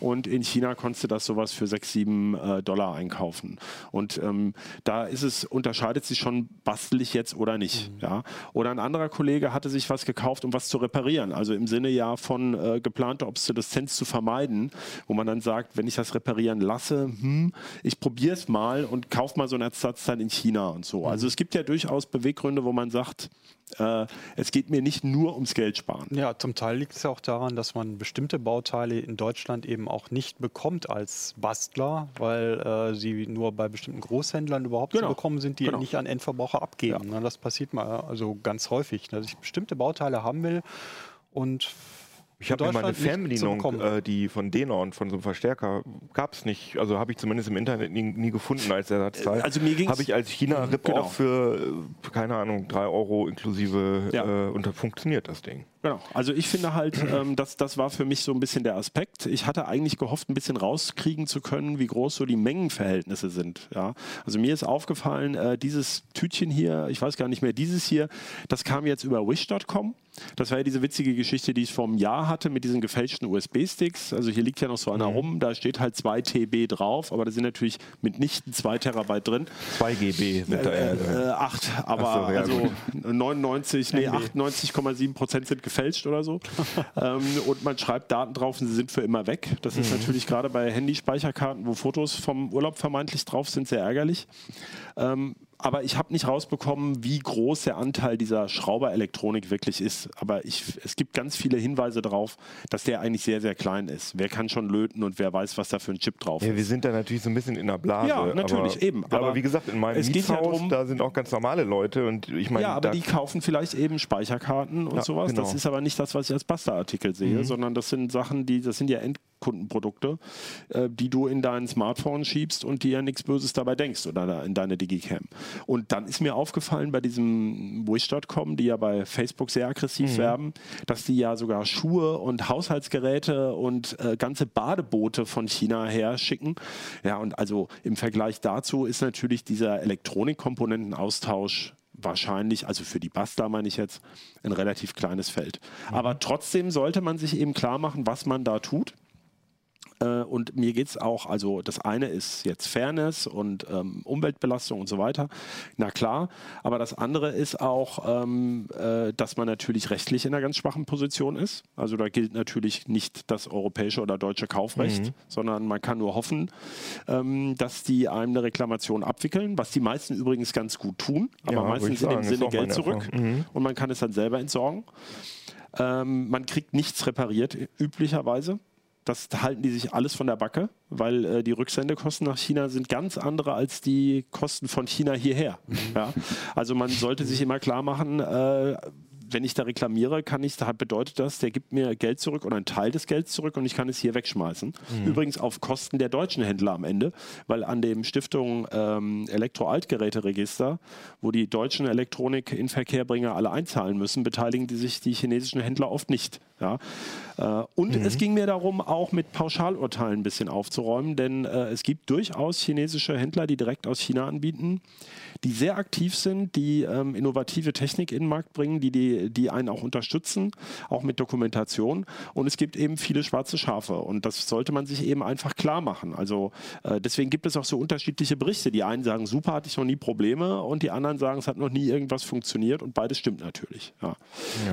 Und in China konntest du das sowas für 6, 7 äh, Dollar einkaufen. Und ähm, da ist es, unterscheidet sich schon, bastel ich jetzt oder nicht. Ja? Oder ein anderer Kollege hatte sich was gekauft, um was zu reparieren. Also im Sinne ja von äh, geplanter Obsoleszenz zu vermeiden, wo man dann sagt, wenn ich das reparieren lasse, hm, ich probiere es mal und kaufe mal so ein Ersatzteil in China und so. Also es gibt ja durchaus Beweggründe, wo man sagt, äh, es geht mir nicht nur ums Geld sparen. Ja, zum Teil liegt es ja auch daran, dass man bestimmte Bauteile in Deutschland eben auch nicht bekommt als Bastler, weil äh, sie nur bei bestimmten Großhändlern überhaupt Genau. zu bekommen sind, die Genau. nicht an Endverbraucher abgeben. Ne, Das passiert mal also ganz häufig, dass ich bestimmte Bauteile haben will und Ich habe mir mal eine Fernbedienung, äh, die von Denon, von so einem Verstärker, gab es nicht. Also habe ich zumindest im Internet nie, nie gefunden als Ersatzteil. Äh, also mir Habe ich als China-Rip Genau. auch für, äh, keine Ahnung, 3 Euro inklusive Ja. äh, und da funktioniert das Ding. Genau. Also ich finde halt, [CLEARS THROAT] ähm, das, das war für mich so ein bisschen der Aspekt. Ich hatte eigentlich gehofft, ein bisschen rauskriegen zu können, wie groß so die Mengenverhältnisse sind. Ja? Also mir ist aufgefallen, äh, dieses Tütchen hier, ich weiß gar nicht mehr, dieses hier, das kam jetzt über wish.com. Das war ja diese witzige Geschichte, die ich vor einem Jahr hatte mit diesen gefälschten USB-Sticks. Also hier liegt ja noch so einer rum, da steht halt 2 TB drauf, aber da sind natürlich mitnichten 2 Terabyte drin. 2 GB sind da eher drin. Äh, 8, aber Ach so, ja, also gut. 99, nee, 98,7 Prozent sind gefälscht oder so. [LAUGHS] ähm, und man schreibt Daten drauf und sie sind für immer weg. Das ist natürlich gerade bei Handyspeicherkarten, wo Fotos vom Urlaub vermeintlich drauf sind, sehr ärgerlich. Ähm, aber ich habe nicht rausbekommen, wie groß der Anteil dieser Schrauberelektronik wirklich ist. Aber ich, es gibt ganz viele Hinweise darauf, dass der eigentlich sehr, sehr klein ist. Wer kann schon löten und wer weiß, was da für ein Chip drauf Ja, ist. wir sind da natürlich so ein bisschen in der Blase. Ja, natürlich, aber, eben. Aber, Aber wie gesagt, in meinem es geht ja drum- da sind auch ganz normale Leute und ich meine, Ja, aber die kaufen vielleicht eben Speicherkarten und Ja, sowas. genau. Das ist aber nicht das, was ich als Basta-Artikel sehe, sondern das sind Sachen, die, das sind ja Endkundenprodukte, äh, die du in dein Smartphone schiebst und dir ja nichts Böses dabei denkst oder in deine Digicam. Und dann ist mir aufgefallen bei diesem Wish.com, die ja bei Facebook sehr aggressiv werben, dass die ja sogar Schuhe und Haushaltsgeräte und äh, ganze Badeboote von China her schicken. Ja, und also im Vergleich dazu ist natürlich dieser Elektronikkomponentenaustausch wahrscheinlich, also für die Basta meine ich jetzt, ein relativ kleines Feld. Aber trotzdem sollte man sich eben klar machen, was man da tut. Äh, Und mir geht es auch, also das eine ist jetzt Fairness und ähm, Umweltbelastung und so weiter, na klar, aber das andere ist auch, ähm, äh, dass man natürlich rechtlich in einer ganz schwachen Position ist. Also da gilt natürlich nicht das europäische oder deutsche Kaufrecht, sondern man kann nur hoffen, ähm, dass die einem eine Reklamation abwickeln, was die meisten übrigens ganz gut tun, aber Ja, meistens in dem Sinne Geld zurück. Mhm. und man kann es dann selber entsorgen. Ähm, man kriegt nichts repariert üblicherweise. Das halten die sich alles von der Backe, weil äh, die Rücksendekosten nach China sind ganz andere als die Kosten von China hierher. Ja? Also man sollte sich immer klar machen, äh, wenn ich da reklamiere, kann ich, da bedeutet das, der gibt mir Geld zurück oder einen Teil des Gelds zurück und ich kann es hier wegschmeißen. Übrigens auf Kosten der deutschen Händler am Ende, weil an dem Stiftung ähm, Elektro-Altgeräteregister, wo die deutschen Elektronik-Inverkehrbringer alle einzahlen müssen, beteiligen die sich die chinesischen Händler oft nicht. Ja? Äh, und es ging mir darum, auch mit Pauschalurteilen ein bisschen aufzuräumen, denn äh, es gibt durchaus chinesische Händler, die direkt aus China anbieten, die sehr aktiv sind, die ähm, innovative Technik in den Markt bringen, die, die, die einen auch unterstützen, auch mit Dokumentation. Und es gibt eben viele schwarze Schafe. Und das sollte man sich eben einfach klar machen. Also äh, deswegen gibt es auch so unterschiedliche Berichte. Die einen sagen, super, hatte ich noch nie Probleme. Und die anderen sagen, es hat noch nie irgendwas funktioniert. Und beides stimmt natürlich. Ja.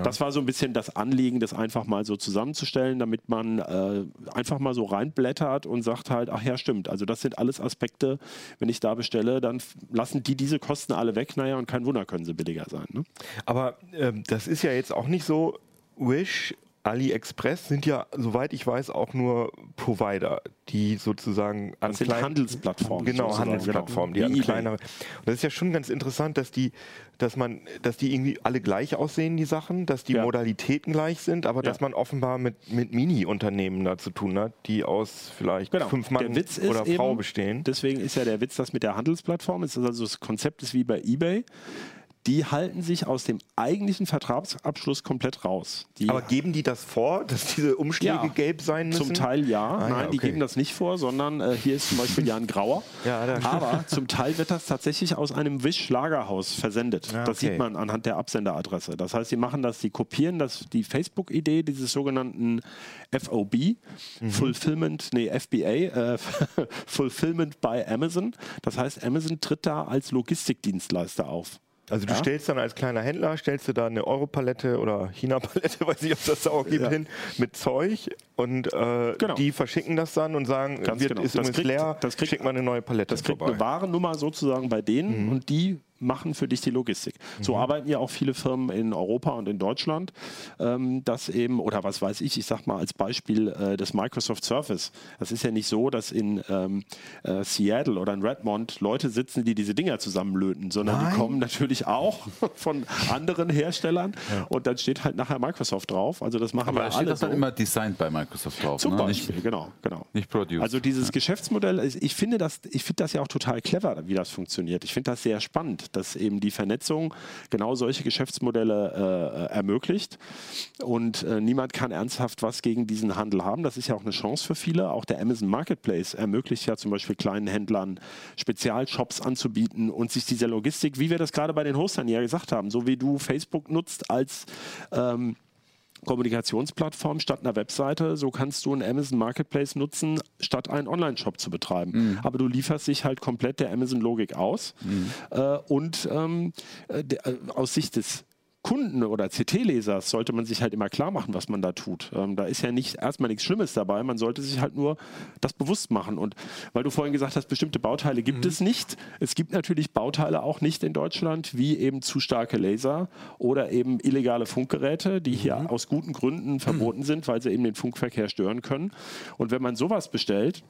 Das war so ein bisschen das Anliegen, das einfach mal so zusammenzustellen, damit man äh, einfach mal so reinblättert und sagt halt, ach ja, stimmt. Also das sind alles Aspekte, wenn ich da bestelle, dann lassen die diese Kosten alle weg. Naja, und kein Wunder können sie billiger sein. Ne? Aber ähm, das ist ja jetzt auch nicht so, Wish AliExpress sind ja, soweit ich weiß, auch nur Provider, die sozusagen an Das sind Handelsplattformen. Genau, Handelsplattformen, die genau. Wie eBay. kleinere. Und das ist ja schon ganz interessant, dass die, dass man, dass die irgendwie alle gleich aussehen, die Sachen, dass die Ja. Modalitäten gleich sind, aber Ja. dass man offenbar mit, mit Mini-Unternehmen da zu tun hat, die aus vielleicht Genau. fünf Mann oder eben, Frau bestehen. Deswegen ist ja der Witz, das mit der Handelsplattform ist. Also das Konzept ist wie bei eBay. Die halten sich aus dem eigentlichen Vertragsabschluss komplett raus. Die Aber geben die das vor, dass diese Umschläge Ja. gelb sein müssen? Zum Teil ja. Ah, ja, Nein, die okay. geben das nicht vor, sondern äh, hier ist zum Beispiel Jan Grauer. [LAUGHS] Ja, Aber zum Teil wird das tatsächlich aus einem Wish-Lagerhaus versendet. Ah, Das okay. sieht man anhand der Absenderadresse. Das heißt, sie machen das, die kopieren das, die Facebook-Idee dieses sogenannten FOB, Mhm. Fulfillment, nee, FBA, äh, [LAUGHS] Fulfillment by Amazon. Das heißt, Amazon tritt da als Logistikdienstleister auf. Also du Ja? stellst dann als kleiner Händler, stellst du da eine Europalette oder China-Palette, [LAUGHS] weiß nicht, ob das da auch gibt, Ja. hin, mit Zeug und äh, Genau. die verschicken das dann und sagen, Ganz wird, genau. ist Das kriegt- leer, das kriegt- schick mal eine neue Palette Das kriegt vorbei. eine Warennummer sozusagen bei denen und die machen für dich die Logistik. So arbeiten ja auch viele Firmen in Europa und in Deutschland, ähm, dass eben, oder was weiß ich, ich sag mal als Beispiel äh, das Microsoft Surface. Das ist ja nicht so, dass in ähm, äh, Seattle oder in Redmond Leute sitzen, die diese Dinger zusammenlöten, sondern Nein. die kommen natürlich auch [LAUGHS] von anderen Herstellern und dann steht halt nachher Microsoft drauf. Also das machen Aber ja da steht alle das dann so. immer designed bei Microsoft drauf. Zum ne? Beispiel, Nicht, genau, genau. nicht produced. Also dieses Geschäftsmodell, ist- ich finde das, ich finde das ja auch total clever, wie das funktioniert. Ich finde das sehr spannend, dass eben die Vernetzung genau solche Geschäftsmodelle äh, ermöglicht. Und äh, niemand kann ernsthaft was gegen diesen Handel haben. Das ist ja auch eine Chance für viele. Auch der Amazon Marketplace ermöglicht ja zum Beispiel kleinen Händlern Spezialshops anzubieten und sich diese Logistik, wie wir das gerade bei den Hostern ja gesagt haben, so wie du Facebook nutzt als ähm, Kommunikationsplattform statt einer Webseite, so kannst du einen Amazon Marketplace nutzen, statt einen Online-Shop zu betreiben. Aber du lieferst dich halt komplett der Amazon-Logik aus. Äh, und ähm, äh, der, äh, aus Sicht des Kunden oder CT-Lesers sollte man sich halt immer klar machen, was man da tut. Ähm, da ist ja nicht erstmal nichts Schlimmes dabei, man sollte sich halt nur das bewusst machen. Und weil du vorhin gesagt hast, bestimmte Bauteile gibt es nicht. Es gibt natürlich Bauteile auch nicht in Deutschland, wie eben zu starke Laser oder eben illegale Funkgeräte, die hier aus guten Gründen verboten sind, weil sie eben den Funkverkehr stören können. Und wenn man sowas bestellt,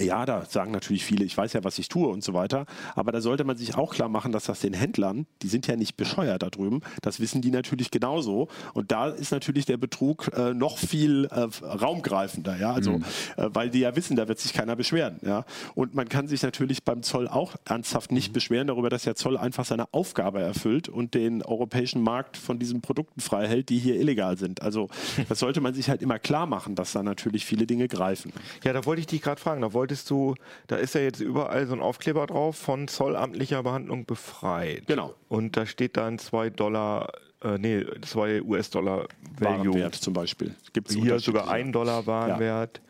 ja, da sagen natürlich viele, ich weiß ja, was ich tue und so weiter. Aber da sollte man sich auch klar machen, dass das den Händlern, die sind ja nicht bescheuert da drüben, das wissen die natürlich genauso. Und da ist natürlich der Betrug äh, noch viel äh, raumgreifender, ja. Also, äh, weil die ja wissen, da wird sich keiner beschweren, ja. Und man kann sich natürlich beim Zoll auch ernsthaft nicht beschweren darüber, dass der Zoll einfach seine Aufgabe erfüllt und den europäischen Markt von diesen Produkten frei hält, die hier illegal sind. Also, [LAUGHS] das sollte man sich halt immer klar machen, dass da natürlich viele Dinge greifen. Ja, da wollte ich dich gerade fragen. Da wolltest du, da ist ja jetzt überall so ein Aufkleber drauf von zollamtlicher Behandlung befreit. Genau. Und da steht dann 2 Dollar, äh, nee, 2 US-Dollar Value. Warenwert zum Beispiel. Gibt's Hier sogar unterschiedliche. 1 Dollar Warenwert.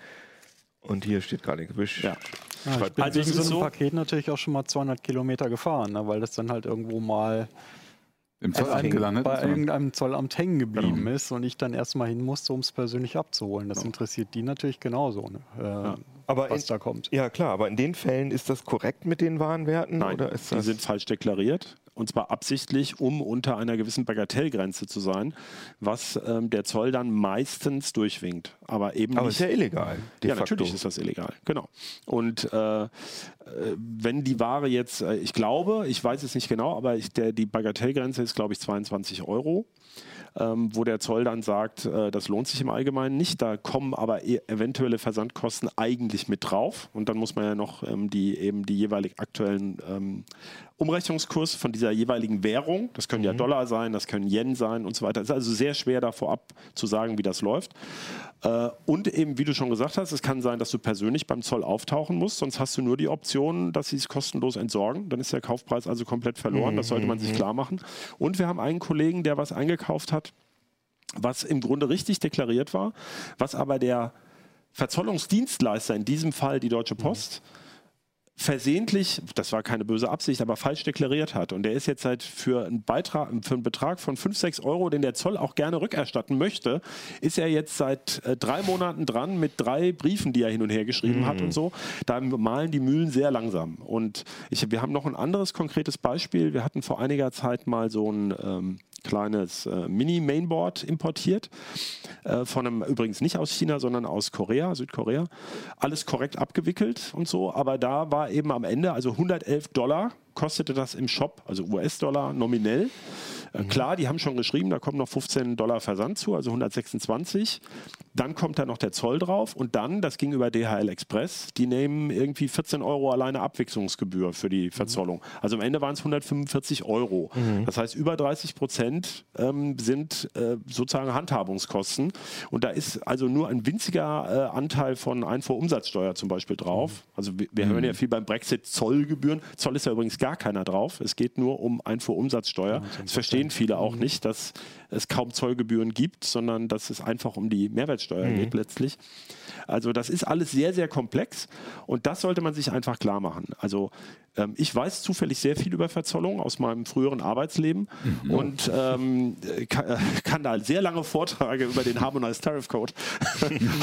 Und hier steht gar nichts. Wisch. Ja. Ja, ich bin Also wegen so einem so- Paket natürlich auch schon mal 200 Kilometer gefahren, ne, weil das dann halt irgendwo mal Im Zoll bei, angelandet. bei irgendeinem Zollamt hängen geblieben ist und ich dann erstmal hin musste, um es persönlich abzuholen. Das interessiert die natürlich genauso, ne, äh, Aber was in- da kommt. Ja, klar, aber in den Fällen ist das korrekt mit den Warenwerten? Nein, oder ist die sind falsch deklariert. Und zwar absichtlich, um unter einer gewissen Bagatellgrenze zu sein, was ähm, der Zoll dann meistens durchwinkt. Aber eben aber nicht. ist ja illegal. Ja, facto. natürlich ist das illegal, genau. Und äh, äh, wenn die Ware jetzt, äh, ich glaube, ich weiß es nicht genau, aber ich, der, die Bagatellgrenze ist, glaube ich, 22 Euro. Ähm, wo der Zoll dann sagt, äh, das lohnt sich im Allgemeinen nicht. Da kommen aber e eventuelle Versandkosten eigentlich mit drauf. Und dann muss man ja noch ähm, die eben die jeweilig aktuellen ähm, Umrechnungskurs von dieser jeweiligen Währung, das können ja Dollar sein, das können Yen sein und so weiter. Es ist also sehr schwer da vorab zu sagen, wie das läuft. Äh, und eben, wie du schon gesagt hast, es kann sein, dass du persönlich beim Zoll auftauchen musst, sonst hast du nur die Option, dass sie es kostenlos entsorgen. Dann ist der Kaufpreis also komplett verloren. Das sollte man sich klar machen. Und wir haben einen Kollegen, der was eingekauft hat, was im Grunde richtig deklariert war, was aber der Verzollungsdienstleister, in diesem Fall die Deutsche Post, versehentlich, das war keine böse Absicht, aber falsch deklariert hat. Und der ist jetzt seit für einen Beitrag, für einen Betrag von 5, 6 Euro, den der Zoll auch gerne rückerstatten möchte, ist er jetzt seit äh, drei Monaten dran mit drei Briefen, die er hin und her geschrieben hat und so. Da malen die Mühlen sehr langsam. Und ich, wir haben noch ein anderes konkretes Beispiel. Wir hatten vor einiger Zeit mal so ein ähm, kleines äh, Mini-Mainboard importiert. Äh, von einem, übrigens nicht aus China, sondern aus Korea, Südkorea. Alles korrekt abgewickelt und so. Aber da war eben am Ende, also 111 Dollar kostete das im Shop, also US-Dollar nominell. Äh, Klar, die haben schon geschrieben, da kommt noch 15 Dollar Versand zu, also 126. Dann kommt da noch der Zoll drauf und dann, das ging über DHL Express, die nehmen irgendwie 14 Euro alleine Abwechslungsgebühr für die Verzollung. Also am Ende waren es 145 Euro. Das heißt, über 30 Prozent ähm, sind äh, sozusagen Handhabungskosten. Und da ist also nur ein winziger äh, Anteil von Einfuhrumsatzsteuer zum Beispiel drauf. Also wir, wir hören ja viel beim Brexit Zollgebühren. Zoll ist ja übrigens gar keiner drauf. Es geht nur um Einfuhrumsatzsteuer. Das verstehen viele auch nicht, dass es kaum Zollgebühren gibt, sondern dass es einfach um die Mehrwertsteuer geht letztlich. Also das ist alles sehr, sehr komplex und das sollte man sich einfach klar machen. Also ähm, ich weiß zufällig sehr viel über Verzollung aus meinem früheren Arbeitsleben und ähm, kann, äh, kann da sehr lange Vorträge über den Harmonized Tariff Code [LAUGHS]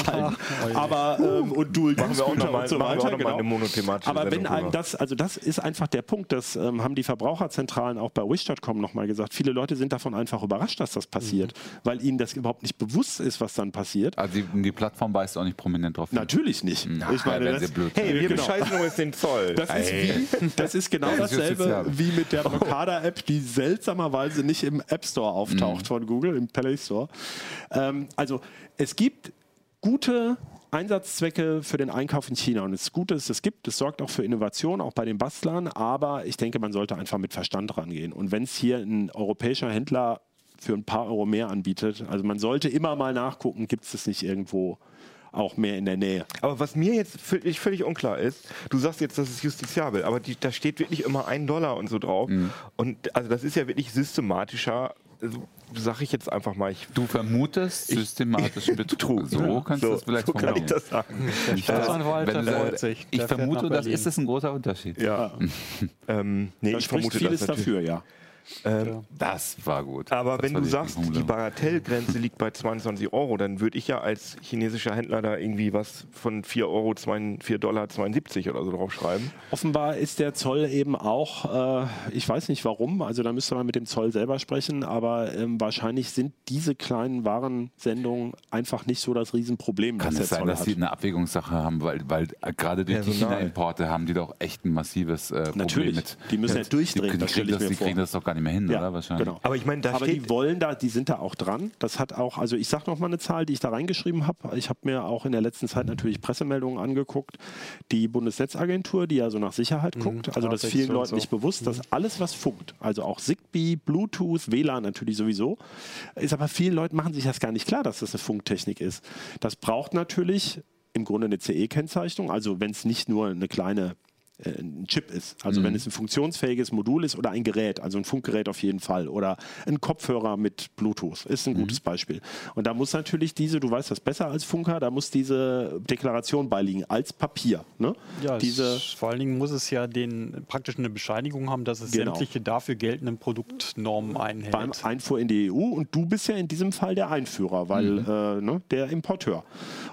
halten. Aber ähm, und Dual Machen wir auch nochmal und so auch weiter. noch mal genau. eine monothematische Aber wenn einem das, also das ist einfach der Punkt, das ähm, haben die Verbraucherzentralen auch bei Wish.com nochmal gesagt. Viele Leute sind davon einfach überrascht, dass das passiert, weil ihnen das überhaupt nicht bewusst ist, was dann passiert. Also die, die Plattform weist auch nicht prominent drauf hin. Natürlich nicht. ich wären meine, das, blöd. Hey, wir Genau. bescheißen übrigens den Zoll. das, ist wie, [LAUGHS] das ist genau Das ist dasselbe wie mit der [LAUGHS] Blockada-App, die seltsamerweise nicht im App Store auftaucht von Google, im Play Store. Ähm, also es gibt gute Einsatzzwecke für den Einkauf in China. Und es ist gut, dass es das gibt. Es sorgt auch für Innovation, auch bei den Bastlern. Aber ich denke, man sollte einfach mit Verstand rangehen. Und wenn es hier ein europäischer Händler für ein paar Euro mehr anbietet, also man sollte immer mal nachgucken, gibt es das nicht irgendwo auch mehr in der Nähe. Aber was mir jetzt völlig, völlig unklar ist, du sagst jetzt, das ist justiziabel, aber die, da steht wirklich immer ein Dollar und so drauf. Und also das ist ja wirklich systematischer, also, sag ich jetzt einfach mal. Ich, Du vermutest systematischen [LAUGHS] Betrug. So kannst du das vielleicht so kann ich das sagen. Freut sagst, sich. ich fährt vermute, das ist es ein großer Unterschied. Ja, [LAUGHS] Ähm, nee, da ich vermute vieles das natürlich. dafür, ja. Ähm, Das war gut. Aber das wenn du die sagst, die. Bagatellgrenze liegt bei 22 Euro, dann würde ich ja als chinesischer Händler da irgendwie was von 4 Euro, 4 Dollar 72 oder so draufschreiben. Offenbar ist der Zoll eben auch, äh, ich weiß nicht warum, also da müsste man mit dem Zoll selber sprechen, aber ähm, wahrscheinlich sind diese kleinen Warensendungen einfach nicht so das Riesenproblem, Kann es sein, Zoll dass hat. sie eine Abwägungssache haben, weil, weil äh, gerade durch die. China-Importe haben die doch echt ein massives äh, Problem Natürlich. mit. Die müssen ja durchdrehen, Die, die, die vor. kriegen das doch gar nicht mehr hin, oder? Wahrscheinlich. Genau. Aber ich meine, da Aber steht. die wollen da, die sind da auch dran. Das hat auch, also ich sage noch mal eine Zahl, die ich da reingeschrieben habe. Ich habe mir auch in der letzten Zeit natürlich Pressemeldungen angeguckt. Die Bundesnetzagentur, die ja so nach Sicherheit guckt, also das ist vielen Leuten so. nicht bewusst, dass alles, was funkt, also auch Zigbee, Bluetooth, WLAN natürlich sowieso, ist aber vielen Leuten machen sich das gar nicht klar, dass das eine Funktechnik ist. Das braucht natürlich im Grunde eine CE-Kennzeichnung, also wenn es nicht nur eine kleine ein Chip ist. Also wenn es ein funktionsfähiges Modul ist oder ein Gerät, also ein Funkgerät auf jeden Fall oder ein Kopfhörer mit Bluetooth, ist ein gutes Beispiel. Und da muss natürlich diese, du weißt das besser als Funker, da muss diese Deklaration beiliegen als Papier. Ne? Ja, diese, es, vor allen Dingen muss es ja den praktisch eine Bescheinigung haben, dass es Genau. sämtliche dafür geltenden Produktnormen einhält. beim Einfuhr in die EU und du bist ja in diesem Fall der Einführer, weil äh, ne, der Importeur.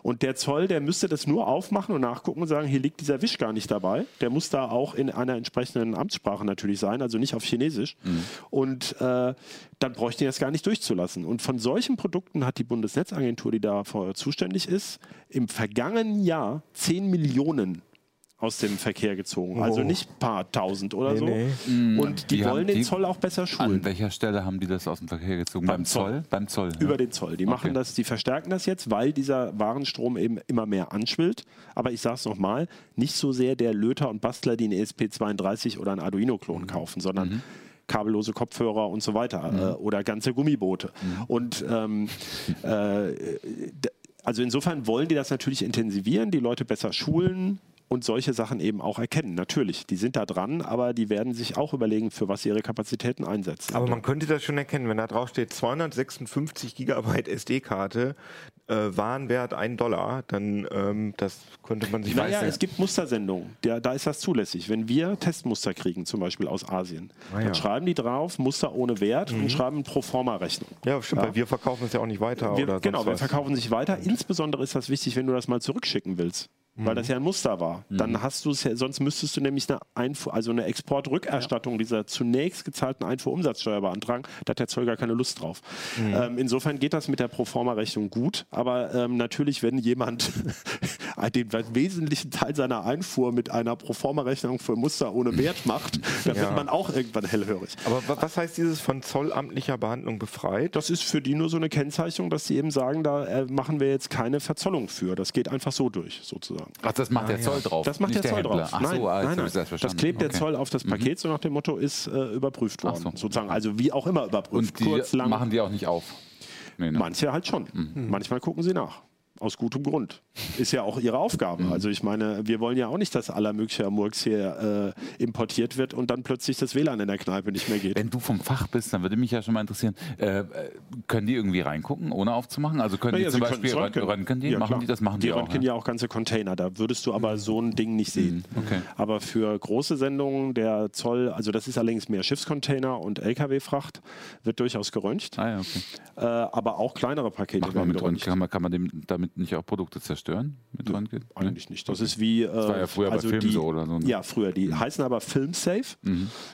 Und der Zoll, der müsste das nur aufmachen und nachgucken und sagen, hier liegt dieser Wisch gar nicht dabei. Der muss da auch in einer entsprechenden Amtssprache natürlich sein, also nicht auf Chinesisch. Und äh, dann bräuchte ich das gar nicht durchzulassen. Und von solchen Produkten hat die Bundesnetzagentur, die dafür zuständig ist, im vergangenen Jahr 10 Millionen aus dem Verkehr gezogen. Also Oh. nicht ein paar tausend oder so. nee. Und die, Die wollen den die- Zoll auch besser schulen. An welcher Stelle haben die das aus dem Verkehr gezogen? Beim Beim, Zoll? Zoll. Beim Zoll. Über ja. den Zoll. Die Okay. machen das, die verstärken das jetzt, weil dieser Warenstrom eben immer mehr anschwillt. Aber ich sage es nochmal, nicht so sehr der Löter und Bastler, die einen ESP32 oder einen Arduino-Klon kaufen, sondern kabellose Kopfhörer und so weiter äh, oder ganze Gummiboote. Und ähm, [LAUGHS] äh, also insofern wollen die das natürlich intensivieren, die Leute besser schulen und solche Sachen eben auch erkennen. Natürlich, die sind da dran, aber die werden sich auch überlegen, für was sie ihre Kapazitäten einsetzen. Aber man könnte das schon erkennen, wenn da drauf steht 256 Gigabyte SD-Karte, äh, Warenwert 1 Dollar, dann ähm, das könnte man sich Naja, leisten. es gibt Mustersendungen, der, da ist das zulässig. Wenn wir Testmuster kriegen, zum Beispiel aus Asien, Ah, ja. dann schreiben die drauf Muster ohne Wert und schreiben eine Proforma-Rechnung. ja, stimmt, Ja. weil wir verkaufen es ja auch nicht weiter. Wir, oder genau, wir was. verkaufen sich weiter. Insbesondere ist das wichtig, wenn du das mal zurückschicken willst. Weil das ja ein Muster war. Dann hast du es ja, sonst müsstest du nämlich eine Einfuhr, also eine Exportrückerstattung dieser zunächst gezahlten Einfuhrumsatzsteuer beantragen. Da hat der Zoll gar keine Lust drauf. Ähm, insofern geht das mit der Proforma-Rechnung gut, aber ähm, natürlich, wenn jemand [LAUGHS] den wesentlichen Teil seiner Einfuhr mit einer Proforma-Rechnung für Muster ohne Wert macht, [LAUGHS] dann Ja. wird man auch irgendwann hellhörig. Aber wa- was heißt dieses von zollamtlicher Behandlung befreit? Das ist für die nur so eine Kennzeichnung, dass sie eben sagen, da äh, machen wir jetzt keine Verzollung für. Das geht einfach so durch, sozusagen. Ach, das macht der Zoll drauf. Das macht nicht der Zoll Händler. drauf. Ach nein, so, nein, hab nein. Das verstanden. klebt der Okay. Mhm. Zoll auf das Paket, so nach dem Motto, ist äh, überprüft worden. so. Sozusagen. Also wie auch immer überprüft. Und die Kurz, lang. machen die auch nicht auf. Nee, ne? Manche halt schon. Mhm. Manchmal gucken sie nach. Aus gutem Grund. Ist ja auch ihre Aufgabe. Mhm. Also ich meine, wir wollen ja auch nicht, dass aller möglicher Murks hier äh, importiert wird und dann plötzlich das WLAN in der Kneipe nicht mehr geht. Wenn du vom Fach bist, dann würde mich ja schon mal interessieren, äh, äh, können die irgendwie reingucken, ohne aufzumachen? Also können Ja, die ja, zum Beispiel röntgen, röntgen die? Ja, machen klar. die das? Machen die, die auch. röntgen ja? ja auch ganze Container. Da würdest du aber so ein Ding nicht sehen. okay. Aber für große Sendungen, der Zoll, also das ist allerdings mehr Schiffscontainer und LKW-Fracht, wird durchaus geröntgt. Ah ja, okay. Äh, aber auch kleinere Pakete Macht werden mit Röntgen, geröntgt. kann man, kann man dem, damit nicht auch Produkte zerstören? Mit Röntgen? Eigentlich nicht. Das ist wie. Äh, das war ja früher bei Filmen die, so oder so, ne? Ja, früher. Die heißen aber Filmsafe,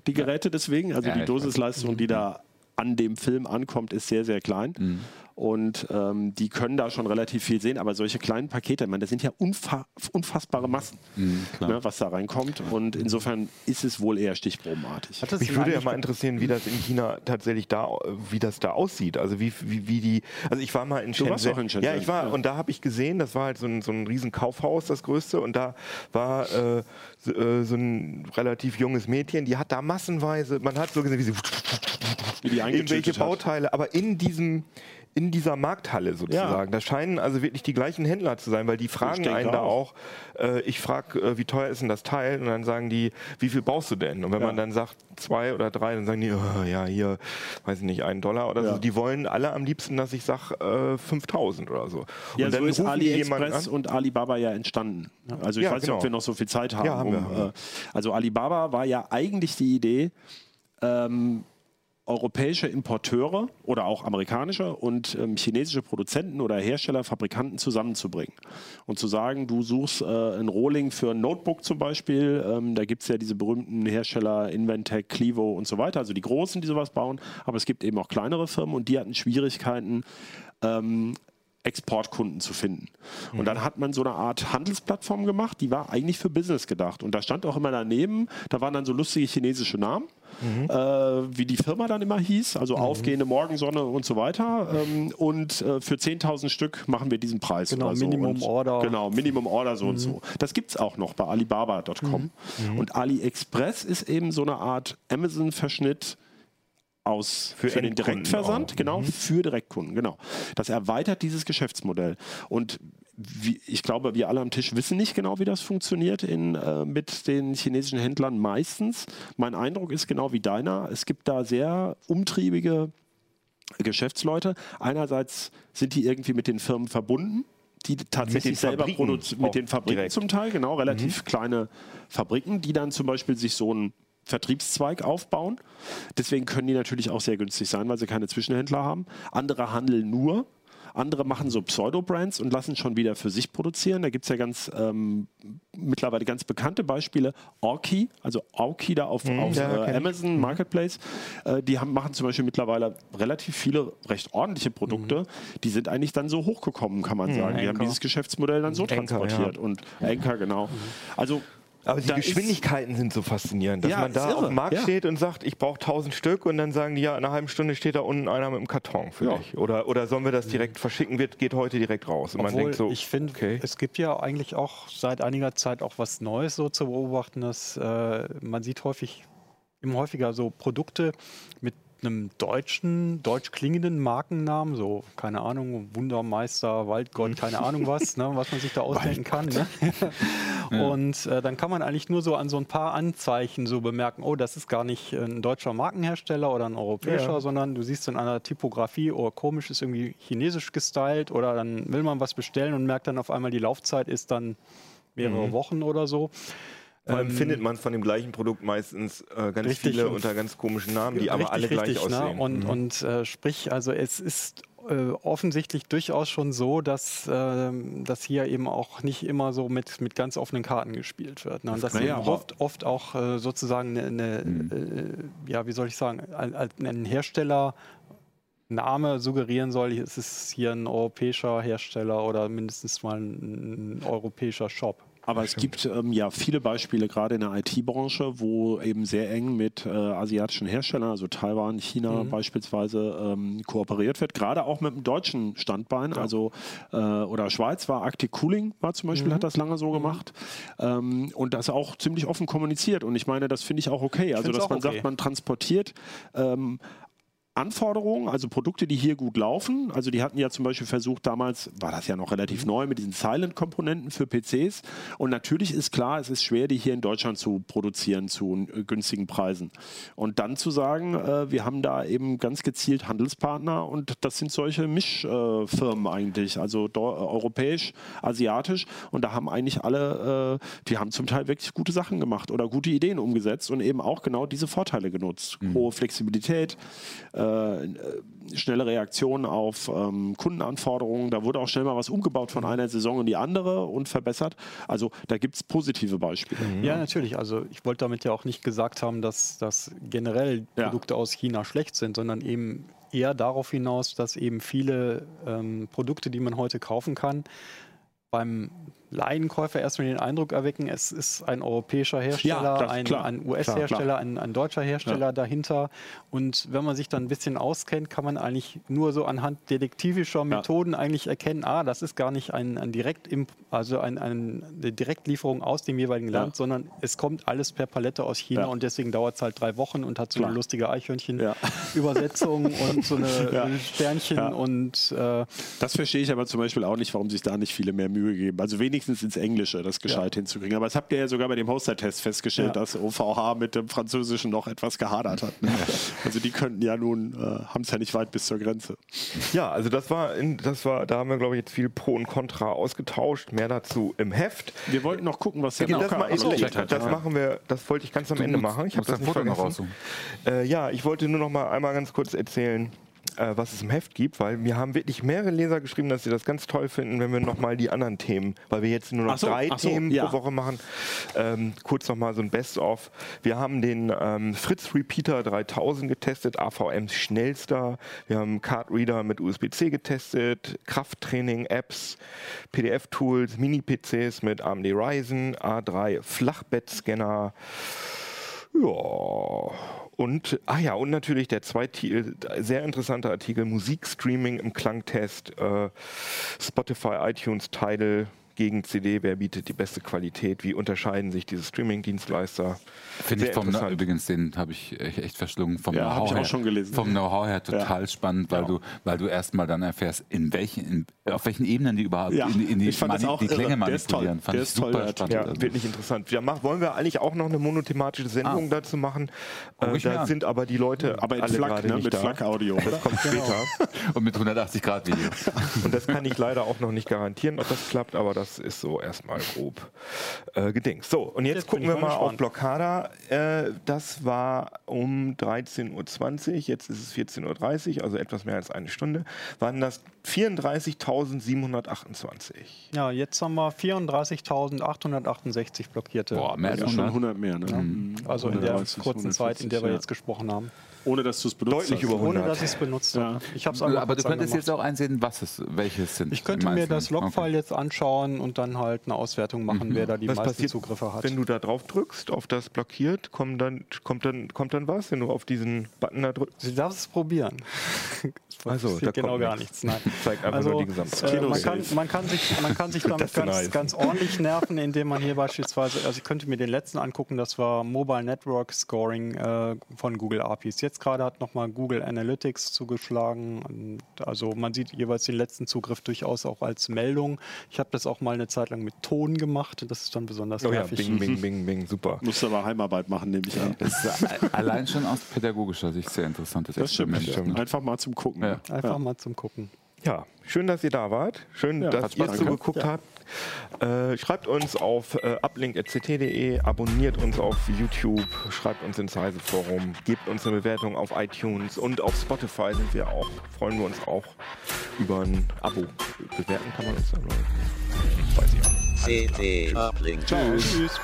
die Geräte deswegen. Also Ja, die Dosisleistung, die da an dem Film ankommt, ist sehr, sehr klein. Mhm. Und ähm, die können da schon relativ viel sehen, aber solche kleinen Pakete, ich meine, das sind ja unfa unfassbare Massen, Mhm, ne, was da reinkommt. Und insofern ist es wohl eher stichprobenartig. Mich würde ja mal interessieren, wie das in China tatsächlich da, wie das da aussieht. Also wie, wie, wie die, also ich war mal in Du warst Shenzhen. auch in Shenzhen, Ja, ich war ja. und da habe ich gesehen, das war halt so ein, so ein riesen Kaufhaus, das größte, und da war äh, so, äh, so ein relativ junges Mädchen, die hat da massenweise, man hat so gesehen, wie sie Wie die irgendwelche hat. Bauteile, aber in diesem in dieser Markthalle sozusagen. Da scheinen also wirklich die gleichen Händler zu sein, weil die fragen einen da auch. äh, ich frage, äh, wie teuer ist denn das Teil? Und dann sagen die, wie viel brauchst du denn? Und wenn Ja. man dann sagt, zwei oder drei, dann sagen die, oh, ja, hier, weiß ich nicht, einen Dollar oder Ja. so. Die wollen alle am liebsten, dass ich sage, äh, 5000 oder so. Ja, und so dann ist AliExpress und Alibaba ja entstanden. Also ich Ja, weiß nicht, ob genau. wir noch so viel Zeit haben. Ja, haben wir, um, äh, also Alibaba war ja eigentlich die Idee, ähm, europäische Importeure oder auch amerikanische und ähm, chinesische Produzenten oder Hersteller, Fabrikanten zusammenzubringen. Und zu sagen, du suchst äh, ein Rohling für ein Notebook zum Beispiel, ähm, da gibt es ja diese berühmten Hersteller Inventec, Clivo und so weiter, also die großen, die sowas bauen, aber es gibt eben auch kleinere Firmen und die hatten Schwierigkeiten, ähm, Exportkunden zu finden. Und dann hat man so eine Art Handelsplattform gemacht, die war eigentlich für Business gedacht. Und da stand auch immer daneben, da waren dann so lustige chinesische Namen, äh, wie die Firma dann immer hieß, also aufgehende Morgensonne und so weiter. Ähm, und äh, für 10.000 Stück machen wir diesen Preis. Genau, oder so. Minimum und, Order. Genau, Minimum Order so und so. Das gibt es auch noch bei Alibaba.com. Und AliExpress ist eben so eine Art Amazon-Verschnitt aus Für für, den Direktversand, auch. genau, für Direktkunden, genau. Das erweitert dieses Geschäftsmodell. Und wie, ich glaube, wir alle am Tisch wissen nicht genau, wie das funktioniert in, äh, mit den chinesischen Händlern meistens. Mein Eindruck ist genau wie deiner. Es gibt da sehr umtriebige Geschäftsleute. Einerseits sind die irgendwie mit den Firmen verbunden, die tatsächlich selber produzieren, mit den Fabriken direkt. zum Teil, genau, relativ kleine Fabriken, die dann zum Beispiel sich so einen Vertriebszweig aufbauen. Deswegen können die natürlich auch sehr günstig sein, weil sie keine Zwischenhändler haben. Andere handeln nur. Andere machen so Pseudo-Brands und lassen schon wieder für sich produzieren. Da gibt es ja ganz ähm, mittlerweile ganz bekannte Beispiele. Orki, also Orki da auf, auf ja, äh. Amazon Marketplace, äh, die haben, machen zum Beispiel mittlerweile relativ viele recht ordentliche Produkte. Die sind eigentlich dann so hochgekommen, kann man sagen. Die haben dieses Geschäftsmodell dann so Anker, transportiert. ja. Und Anker, genau. Also Aber die da Geschwindigkeiten sind so faszinierend, dass Ja, man da auf dem Markt ja. steht und sagt, ich brauche 1000 Stück und dann sagen die, ja, in einer halben Stunde steht da unten einer mit einem Karton für Ja. dich. Oder, oder sollen wir das direkt verschicken, wird, geht heute direkt raus. Und man Obwohl, denkt so, ich finde, okay. es gibt ja eigentlich auch seit einiger Zeit auch was Neues so zu beobachten, dass äh, man sieht häufig, immer häufiger so Produkte mit einem deutschen, deutsch klingenden Markennamen, so, keine Ahnung, Wundermeister, Waldgott, keine Ahnung was, ne, was man sich da ausdenken kann. Ne? [LAUGHS] Und äh, dann kann man eigentlich nur so an so ein paar Anzeichen so bemerken, oh, das ist gar nicht ein deutscher Markenhersteller oder ein europäischer, Ja. sondern du siehst in einer Typografie, oh, komisch ist irgendwie chinesisch gestylt oder dann will man was bestellen und merkt dann auf einmal, die Laufzeit ist dann mehrere Wochen oder so. Vor allem Ähm, findet man von dem gleichen Produkt meistens äh, ganz Richtig, viele unter ganz komischen Namen, die aber alle gleich ne? aussehen. Und, Mhm. und äh, sprich, also es ist äh, offensichtlich durchaus schon so, dass, ähm, dass hier eben auch nicht immer so mit, mit ganz offenen Karten gespielt wird. Ne? Und dass Naja, eben aber- oft, oft auch äh, sozusagen eine, eine äh, ja, wie soll ich sagen, ein, ein Hersteller Name suggerieren soll, es ist hier ein europäischer Hersteller oder mindestens mal ein, ein europäischer Shop. Aber es gibt ähm, ja viele Beispiele, gerade in der IT-Branche, wo eben sehr eng mit äh, asiatischen Herstellern, also Taiwan, China beispielsweise, ähm, kooperiert wird. Gerade auch mit dem deutschen Standbein, also äh, oder Schweiz war Arctic Cooling, war zum Beispiel, hat das lange so gemacht. Ähm, und das auch ziemlich offen kommuniziert. Und ich meine, das finde ich auch okay. Also, dass man okay. sagt, man transportiert ähm, Anforderungen, also Produkte, die hier gut laufen. Also die hatten ja zum Beispiel versucht, damals war das ja noch relativ neu mit diesen Silent-Komponenten für PCs. Und natürlich ist klar, es ist schwer, die hier in Deutschland zu produzieren zu äh, günstigen Preisen. Und dann zu sagen, äh, wir haben da eben ganz gezielt Handelspartner und das sind solche Mischfirmen äh, eigentlich, also äh, europäisch, asiatisch. Und da haben eigentlich alle, äh, die haben zum Teil wirklich gute Sachen gemacht oder gute Ideen umgesetzt und eben auch genau diese Vorteile genutzt. Hohe Flexibilität, äh, schnelle Reaktion auf ähm, Kundenanforderungen. Da wurde auch schnell mal was umgebaut von einer Saison in die andere und verbessert. Also da gibt es positive Beispiele. Ja, natürlich. Also ich wollte damit ja auch nicht gesagt haben, dass, dass generell Ja. Produkte aus China schlecht sind, sondern eben eher darauf hinaus, dass eben viele ähm, Produkte, die man heute kaufen kann, beim Laienkäufer erstmal den Eindruck erwecken, es ist ein europäischer Hersteller, das- ein, ein US-Hersteller, ein, ein deutscher Hersteller dahinter. Und wenn man sich dann ein bisschen auskennt, kann man eigentlich nur so anhand detektivischer Methoden eigentlich erkennen, ah, das ist gar nicht ein, ein Direkt also ein, ein, eine Direktlieferung aus dem jeweiligen Ja. Land, sondern es kommt alles per Palette aus China Ja. und deswegen dauert es halt drei Wochen und hat so Klar. eine lustige Ja. Eichhörnchen-Übersetzung [LAUGHS] und so eine Ja. Sternchen Ja. und äh, Das verstehe ich aber zum Beispiel auch nicht, warum sich da nicht viele mehr Mühe geben. Also wenigstens ins Englische das gescheit hinzukriegen. Aber das habt ihr ja sogar bei dem Hoster-Test festgestellt, Ja. dass OVH mit dem Französischen noch etwas gehadert hat. ne? [LAUGHS] Also die könnten ja nun, äh, haben es ja nicht weit bis zur Grenze. Ja, also das war, in, das war, da haben wir glaube ich jetzt viel Pro und Contra ausgetauscht. Mehr dazu im Heft. Wir wollten noch gucken, was der das, Blocker mal, ausgecheckt hat. das Ja. machen wir, das wollte ich ganz am Du Ende musst- machen. Ich habe das Foto noch vergessen. raussuchen. Äh, ja, ich wollte nur noch mal einmal ganz kurz erzählen, äh, was es im Heft gibt, weil mir haben wirklich mehrere Leser geschrieben, dass sie das ganz toll finden, wenn wir noch mal die anderen Themen, weil wir jetzt nur noch so, drei so, Themen ja. pro Woche machen, ähm, kurz noch mal so ein Best-of. Wir haben den ähm, Fritz Repeater 3000 getestet, AVMs schnellster. Wir haben Card Reader mit USB-C getestet, Krafttraining, Apps, PDF-Tools, Mini-PCs mit AMD Ryzen, A3 Flachbettscanner. Ja, und, ah ja, und natürlich der zweite, sehr interessante Artikel, Musikstreaming im Klangtest, äh, Spotify, iTunes, Tidal gegen CD, wer bietet die beste Qualität, wie unterscheiden sich diese Streaming-Dienstleister. Finde ich vom, interessant. übrigens, den habe ich echt verschlungen. Vom Ja, Know-how ich auch her- schon gelesen. Vom Know-how her total Ja. spannend, weil Ja. du, weil du erstmal dann erfährst, in welchen, in, auf welchen Ebenen die überhaupt Ja, in, in die, ich fand das mani- auch die Klänge toll. manipulieren. Fand Der ich ist toll, super der spannend. Ja, Also. wirklich interessant. Wir mach, wollen wir eigentlich auch noch eine monothematische Sendung Ah. dazu machen? Äh, da an. sind aber die Leute Aber in alle Flak, gerade ne? nicht mit da. Flak-Audio. Das kommt später. [LAUGHS] Und mit 180 Grad Video. Und das kann ich leider auch noch nicht garantieren, ob das klappt, aber das ist so erstmal grob äh, gedings. So, und jetzt, Jetzt gucken wir mal mal auf. Blockada. Äh, das war um 13.20 Uhr, jetzt ist es 14.30 Uhr, also etwas mehr als eine Stunde. Waren das 34.728. ja, jetzt haben wir 34.868 blockierte. Boah, mehr als Ja, schon 100. 100 mehr. Ne? Mhm. Also in der 130, kurzen Zeit, in der wir 140, jetzt gesprochen haben. Ohne dass du es benutzt Deutlich hast. über 100. Ohne dass ich es benutzt habe. Ja. Ich habe es Aber du könntest jetzt auch einsehen, was es, welche es sind. Ich könnte mir das Logfile Okay. jetzt anschauen und dann halt eine Auswertung machen, wer da die Was meisten passiert, Zugriffe hat. wenn du da drauf drückst, auf das blockiert, kommt dann, kommt dann, kommt dann was, wenn du auf diesen Button da drückst? Sie darf es probieren. Also, da genau kommt gar nichts. nichts. Nein. [LAUGHS] Zeigt einfach Also, nur die Gesamtzahl. äh, man, kann, man kann sich, man kann sich [LAUGHS] damit ganz, heißt. ganz ordentlich nerven, indem man hier beispielsweise, also ich könnte mir den letzten angucken, das war Mobile Network Scoring äh, von Google APIs. Jetzt gerade hat nochmal Google Analytics zugeschlagen. Und also man sieht jeweils den letzten Zugriff durchaus auch als Meldung. Ich habe das auch mal eine Zeit lang mit Ton gemacht und das ist dann besonders Oh ja, nervig. bing, bing, [LAUGHS] bing, bing, super. Musst du aber Heimarbeit machen, nehme ich an. Das ist [LAUGHS] allein schon aus pädagogischer Sicht sehr interessantes Das stimmt. Experiment. Einfach mal zum Gucken. Ja. Einfach mal zum Gucken. Ja, schön, dass ihr da wart. Schön, Ja, dass ihr zugeguckt gemacht. habt. Äh, schreibt uns auf äh, uplink.ct.de, abonniert uns auf YouTube, schreibt uns ins Heise-Forum, gebt uns eine Bewertung auf iTunes und auf Spotify sind wir auch. Freuen wir uns auch über ein Abo. Bewerten kann man uns da, glaube ich. Weiß ich auch nicht. CT Uplink. Ciao. Tschüss.